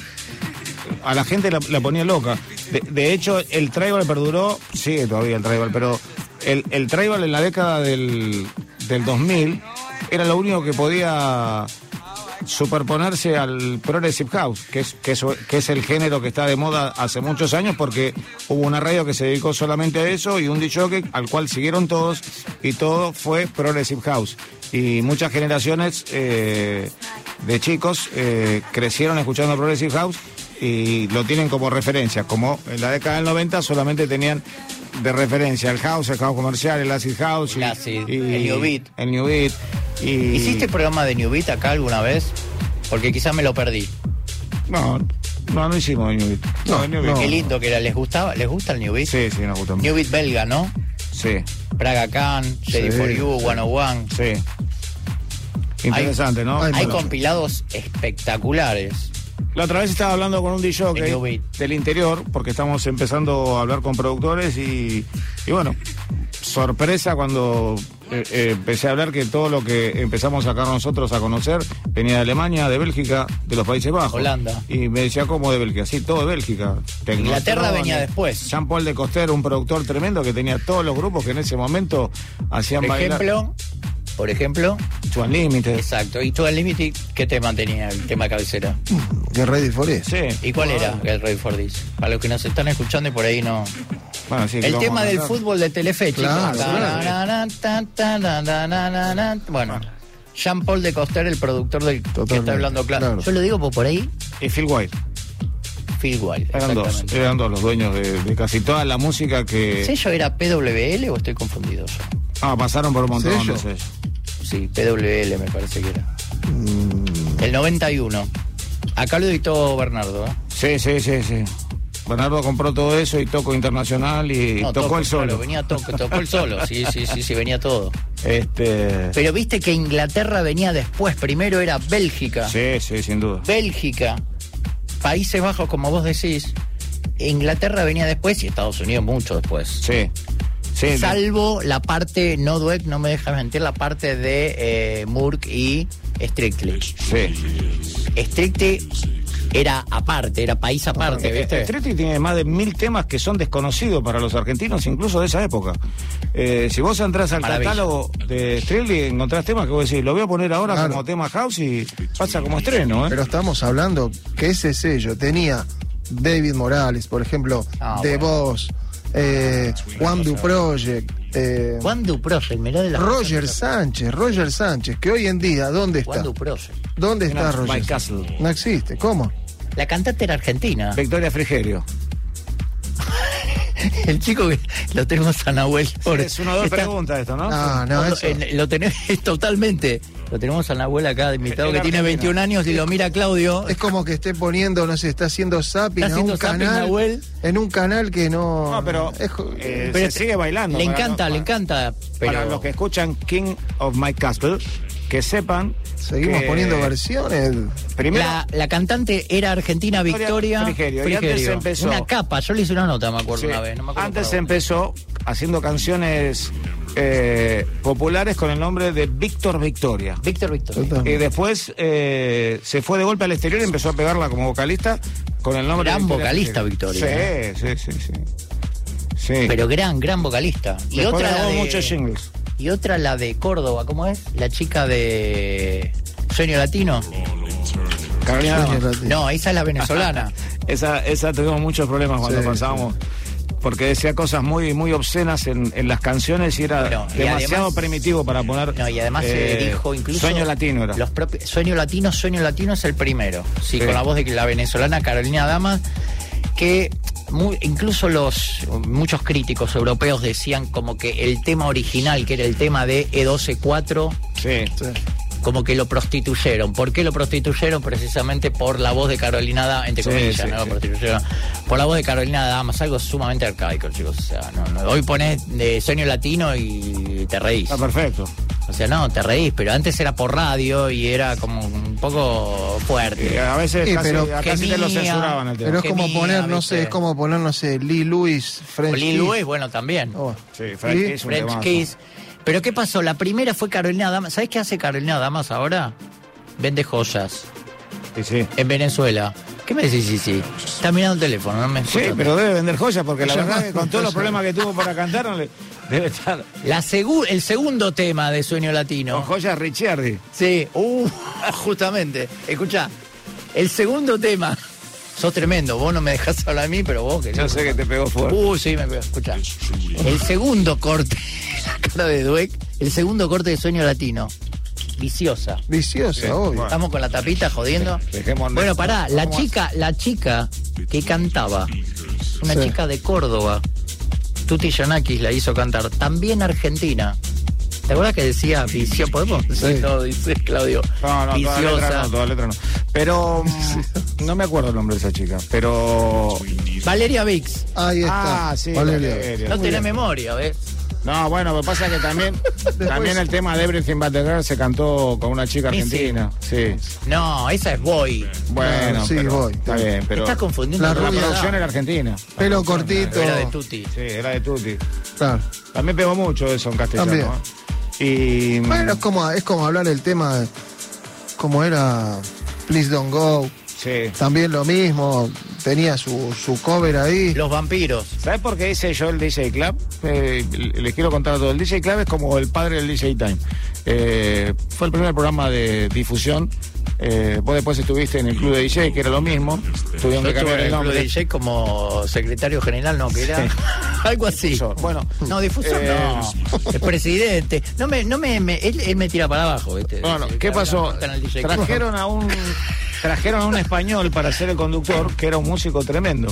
a la gente la, ponía loca. De, hecho, el tribal perduró, sigue todavía el tribal, pero el, el tribal en la década del, del 2000 era lo único que podía superponerse al Progressive House, que es, que, es, el género que está de moda hace muchos años, porque hubo una radio que se dedicó solamente a eso y un DJ al cual siguieron todos, y todo fue Progressive House. Y muchas generaciones eh, de chicos eh, crecieron escuchando Progressive House y lo tienen como referencia, como en la década del 90 solamente tenían de referencia el house, el house comercial, el acid house, y- El acid, y- el new beat. el new beat. Y... ¿Hiciste programa de New Beat acá alguna vez? Porque quizás me lo perdí. No, no, no hicimos New Beat. No, New Beat. Qué lindo que era. ¿Les gustaba? ¿Les gusta el New Beat? Sí, sí, nos gusta. New Beat belga, ¿no? Sí, Praga Khan, Ready Sí. for You, 101. sí. Interesante, ¿no? Hay compilados espectaculares. La otra vez estaba hablando con un DJ del interior, porque estamos empezando a hablar con productores y, y bueno, sorpresa cuando eh, eh, empecé a hablar que todo lo que empezamos acá nosotros a conocer venía de Alemania, de Bélgica, de los Países Bajos. Holanda. Y me decía, ¿cómo de Bélgica? Sí, todo de Bélgica. Inglaterra Tecnotronic, venía después. Jean-Paul de Coster, un productor tremendo que tenía todos los grupos que en ese momento hacían Por bailar. ejemplo, por ejemplo, To Unlimited. exacto. ¿Y tú Unlimited qué tema tenía el tema cabecera? Que Ready for. Sí. ¿Y cuál era el Ready for This? Para los que nos están escuchando y por ahí no. Bueno, sí, El tema del fútbol de Telefe, chicos. Claro. Bueno, Jean Paul de Coster, el productor del que está hablando claro. claro. Yo lo digo por ahí, Y Phil White. Phil Wild. Eran dos, exactamente. eran dos los dueños de, de casi toda la música que... ¿Sello era PWL o estoy confundido yo? Ah, pasaron por un montón ¿Sello? de sellos. Sí, PWL me parece que era. Mm. El 91. Acá lo editó Bernardo, ¿eh? Sí, sí, sí, sí. Bernardo compró todo eso y tocó internacional y No, tocó toco, el solo. claro, venía toco, tocó el solo, sí, sí, sí, sí, venía todo. Este... Pero viste que Inglaterra venía después, primero era Bélgica. Sí, sí, sin duda. Bélgica, Países Bajos, como vos decís, Inglaterra venía después y Estados Unidos mucho después. Sí. Sí, Salvo la parte, no Dweck, no me dejas mentir, la parte de eh, Murk y Strictly. sí. Strictly era aparte, era país aparte, ¿viste? Strictly tiene más de mil temas que son desconocidos para los argentinos, incluso de esa época. Eh, si vos entras al Maravilla. catálogo de Strictly, encontrás temas que vos decís, lo voy a poner ahora Claro. como tema house y pasa como estreno, ¿eh? Pero estamos hablando que ese sello tenía David Morales, por ejemplo, Ah, The bueno. Boss, eh, One Do Project, eh, Juan Du Project, mirá de la Roger Sánchez, Roger Sánchez, que hoy en día, ¿dónde Juan está? Du Project. ¿Dónde está Roger? Castle. No existe, ¿cómo? La cantante era argentina. Victoria Frigerio. El chico que lo tenemos a Nahuel. pobre. es una o dos Está- preguntas esto, ¿no? No, no, lo- eso. en- lo tenemos totalmente. Lo tenemos a Nahuel acá de invitado que tiene Argentina. 21 años y lo mira Claudio. Es como que esté poniendo, no sé, está haciendo zapping Está a un haciendo zapping, canal. Nahuel. En un canal que no. No, pero, es jo- eh, Pero se sigue bailando. Le encanta, no- le encanta. Pero Para los que escuchan King of My Castle, que sepan. seguimos que poniendo versiones. Primero, la, la cantante era argentina Victoria Victoria Frigerio, y antes Frigerio. empezó- Una capa, yo le hice una nota, me acuerdo sí, una vez. No me acuerdo antes empezó haciendo canciones eh, populares con el nombre de Víctor Victoria. Víctor Victoria. Y después eh, se fue de golpe al exterior y empezó a pegarla como vocalista con el nombre Gran de vocalista, Frigerio. Sí, sí, sí, sí. Sí. Pero gran, gran vocalista. Y Después otra de, muchos jingles. Y otra la de Córdoba, ¿cómo es? La chica de Sueño Latino. Carolina. Latino. No, esa es la venezolana. Esa, esa tuvimos muchos problemas cuando Sí, pasábamos. Porque decía cosas muy, muy obscenas en, en las canciones y era Bueno, y demasiado además- primitivo para poner. No, y además eh, se dijo incluso. Sueño latino era. Los propios, Sueño Latino, Sueño Latino es el primero. Sí, Sí. con la voz de la venezolana Carolina Damas, que mu- incluso los muchos críticos europeos decían como que el tema original, que era el tema de E E12-4, Sí. Sí. como que lo prostituyeron. ¿Por qué lo prostituyeron? Precisamente por la voz de Carolina Damas, entre comillas, sí, no lo sí. prostituyeron. Por la voz de Carolina Damas, algo sumamente arcaico, chicos. O sea, no, no. hoy pones de Sueño Latino y te reís. Está perfecto. O sea, no, te reís, pero antes era por radio y era como un poco Y fuerte. a veces Sí, casi, pero a casi te lo censuraban el tema. Pero es como Gemía, poner, no ¿viste? sé, es como poner, no sé, Lee Lewis, French Kiss. Louis, bueno, también. Oh. Sí, Frank ¿Y? Kiss, un French. Kiss. Pero ¿qué pasó? La primera fue Carolina Damas. ¿Sabes qué hace Carolina Damas ahora? Vende joyas Sí, sí. en Venezuela. ¿Qué me decís? Sí, sí. Está mirando el teléfono, no me Sí, pero debe vender joyas porque la verdad que con todos los problemas que tuvo para cantar no le- debe estar La segu- el segundo tema de Sueño con Latino. joyas Ricciardi. Sí, uh, justamente. Escucha, el segundo tema. Sos tremendo, vos no me dejás hablar a mí, pero vos que Yo sé que te pegó fuerte. Uh, sí, me pegó. Escucha. El segundo corte, la cara de Dweck, el segundo corte de Sueño Latino. Viciosa. Viciosa, Sí, obvio. Estamos con la tapita jodiendo. Dejemos- Bueno, pará, la chica, la chica que cantaba, una Sí. chica de Córdoba, Tuti Yanakis la hizo cantar, también argentina. ¿Te acuerdas que decía vicio? ¿Podemos decir? Sí. No, dice Claudio. No, no, toda letra viciosa. no, toda letra no. Pero mm, no me acuerdo el nombre de esa chica. Pero. Valeria Vix. Ahí está. Ah, sí, Valeria. Valeria. No tenés memoria, ¿ves? No, bueno, lo que pasa es que también, también el tema de Everything But the Girl se cantó con una chica argentina. Sí. No, esa es Boy. Bueno, Ah, sí, pero voy. Está bien, pero. Estás confundiendo La producción era argentina. Pelo cortito. Era de Tuti. Sí, era de Tutti. Claro. También pegó mucho eso en castellano. También. ¿eh? Y. Bueno, es como, es como hablar el tema de- como era Please Don't Go. Sí. También lo mismo. Tenía su, su cover ahí. Los vampiros. ¿Sabes por qué hice yo el DJ Club? Eh, les quiero contar todo. El DJ Club es como el padre del DJ Time. Eh, fue el primer programa de difusión. Eh, vos después estuviste en el club de DJ, que era lo mismo. Tuvieron que cambiar el club de DJ como secretario general, no, que era algo así. Bueno, No, difusor Eh, no. El presidente. No me, no me, me- él, él me tira para abajo, ¿viste? Bueno, ¿qué pasó? Trajeron a un trajeron a un español para ser el conductor, que era un músico tremendo.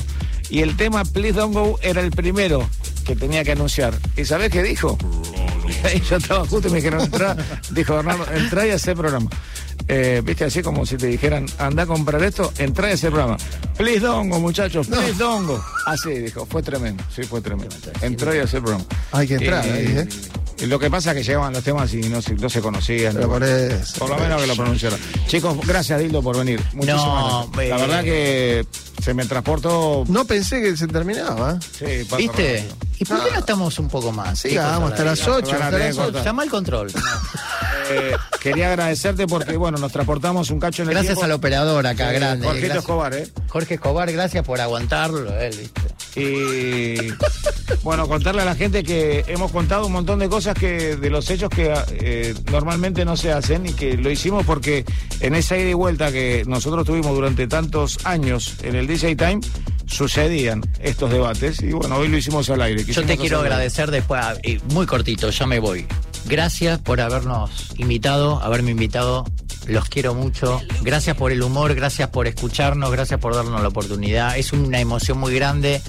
Y el tema Please Don't Go era el primero que tenía que anunciar. ¿Y sabés qué dijo? Y yo estaba justo y me dijeron, entrá, dijo Bernardo, entrá y hacé programa. Eh, Viste, así como si te dijeran, anda a comprar esto, entrá y hacé programa. Please don't go, muchachos, please don't go. Así dijo, fue tremendo, sí, fue tremendo. Entró y hacer programa. Hay que entrar Y- ahí, ¿eh? y lo que pasa es que llegaban los temas y no se, no se conocían. Pero por eso. Por lo menos que lo pronunciaran. Chicos, gracias Dildo por venir. Muchísimas No, gracias. La eh. verdad que se me transportó. No pensé que se terminaba. ¿eh? Sí, ¿Viste? rápido. ¿Y por qué no estamos un poco más? Sí, ¿Qué cosa vamos hasta la las vida? 8. Van a Hasta tener las que 8. cortar. Llama al control. Eh, quería agradecerte porque, bueno, nos transportamos un cacho en el Gracias tiempo. al operador acá, Eh, grande. Gracias. Escobar, ¿eh? Jorge Escobar, gracias por aguantarlo, él, ¿viste? Y bueno, contarle a la gente que hemos contado un montón de cosas que de los hechos que eh, normalmente no se hacen y que lo hicimos porque en esa ida y vuelta que nosotros tuvimos durante tantos años en el DJ Time sucedían estos debates y bueno, hoy lo hicimos al aire. Yo te quiero agradecer después, ah, y muy cortito, ya me voy. Gracias por habernos invitado, haberme invitado los quiero mucho. Gracias por el humor, gracias por escucharnos, gracias por darnos la oportunidad. Es una emoción muy grande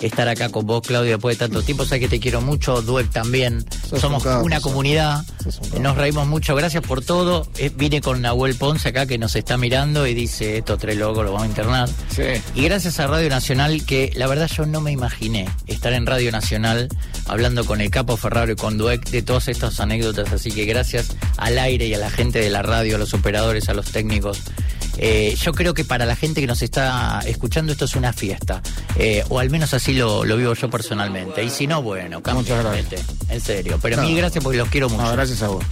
estar acá con vos, Claudio, después de tanto tiempo. Sé que te quiero mucho, Duek también. Sos Somos un una comunidad. un. Nos reímos mucho. Gracias por todo. Eh, vine con Nahuel Ponce acá que nos está mirando y dice, estos tres locos los vamos a internar. Sí. Y gracias a Radio Nacional, que la verdad yo no me imaginé estar en Radio Nacional hablando con el Capo Ferraro y con Dueck de todas estas anécdotas. Así que gracias al aire y a la gente de la radio, a los operadores, a los técnicos. Eh, yo creo que para la gente que nos está escuchando esto es una fiesta. Eh, o al menos así lo, lo vivo yo personalmente. Y si no, bueno, Muchas gracias. En serio. Pero No. mil gracias porque los quiero mucho. No, gracias a vos.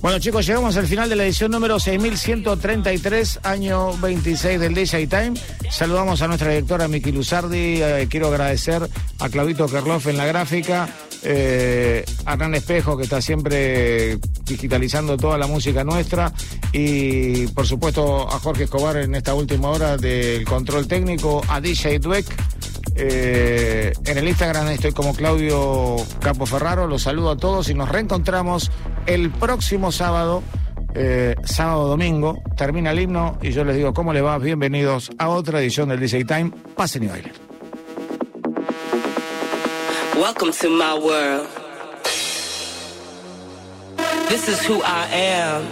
Bueno, chicos, llegamos al final de la edición número 6133, año 26 del DJ Time. Saludamos a nuestra directora Miki Luzardi. Eh, quiero agradecer a Clavito Kerloff en la gráfica, eh, Hernán Espejo, que está siempre digitalizando toda la música nuestra, y por supuesto a Jorge Escobar en esta última hora del control técnico, a DJ Dweck. Eh, en el Instagram estoy como Claudio Capo Ferraro. Los saludo a todos y nos reencontramos el próximo sábado, eh, sábado domingo. Termina el himno y yo les digo cómo les va. Bienvenidos a otra edición del DJ Time. Pasen y bailen. Welcome to my world. This is who I am.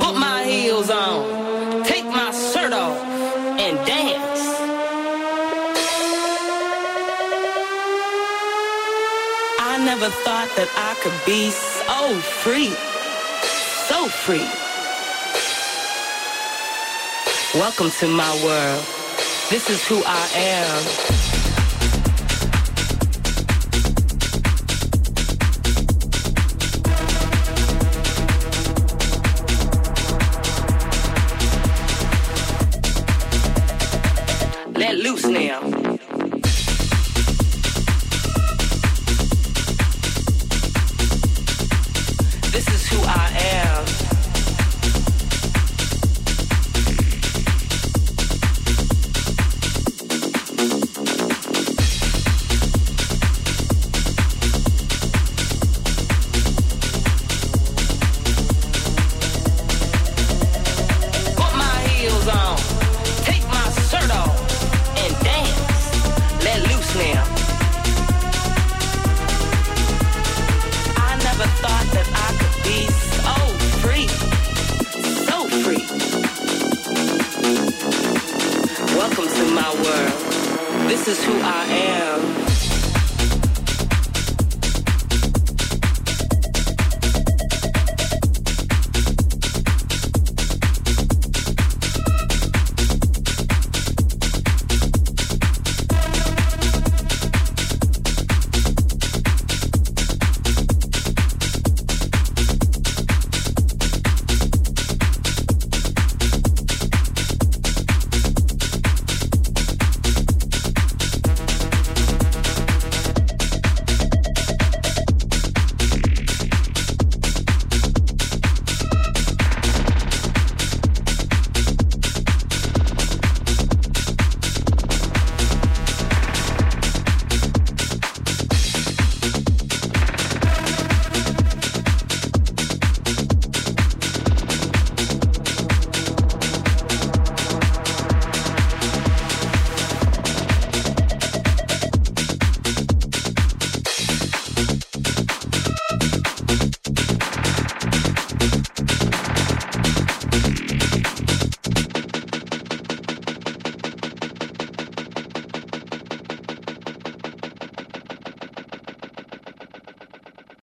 Put my heels on, take my shirt off, and dance. I never thought that I could be so free, so free. Welcome to my world. This is who I am. Let loose now.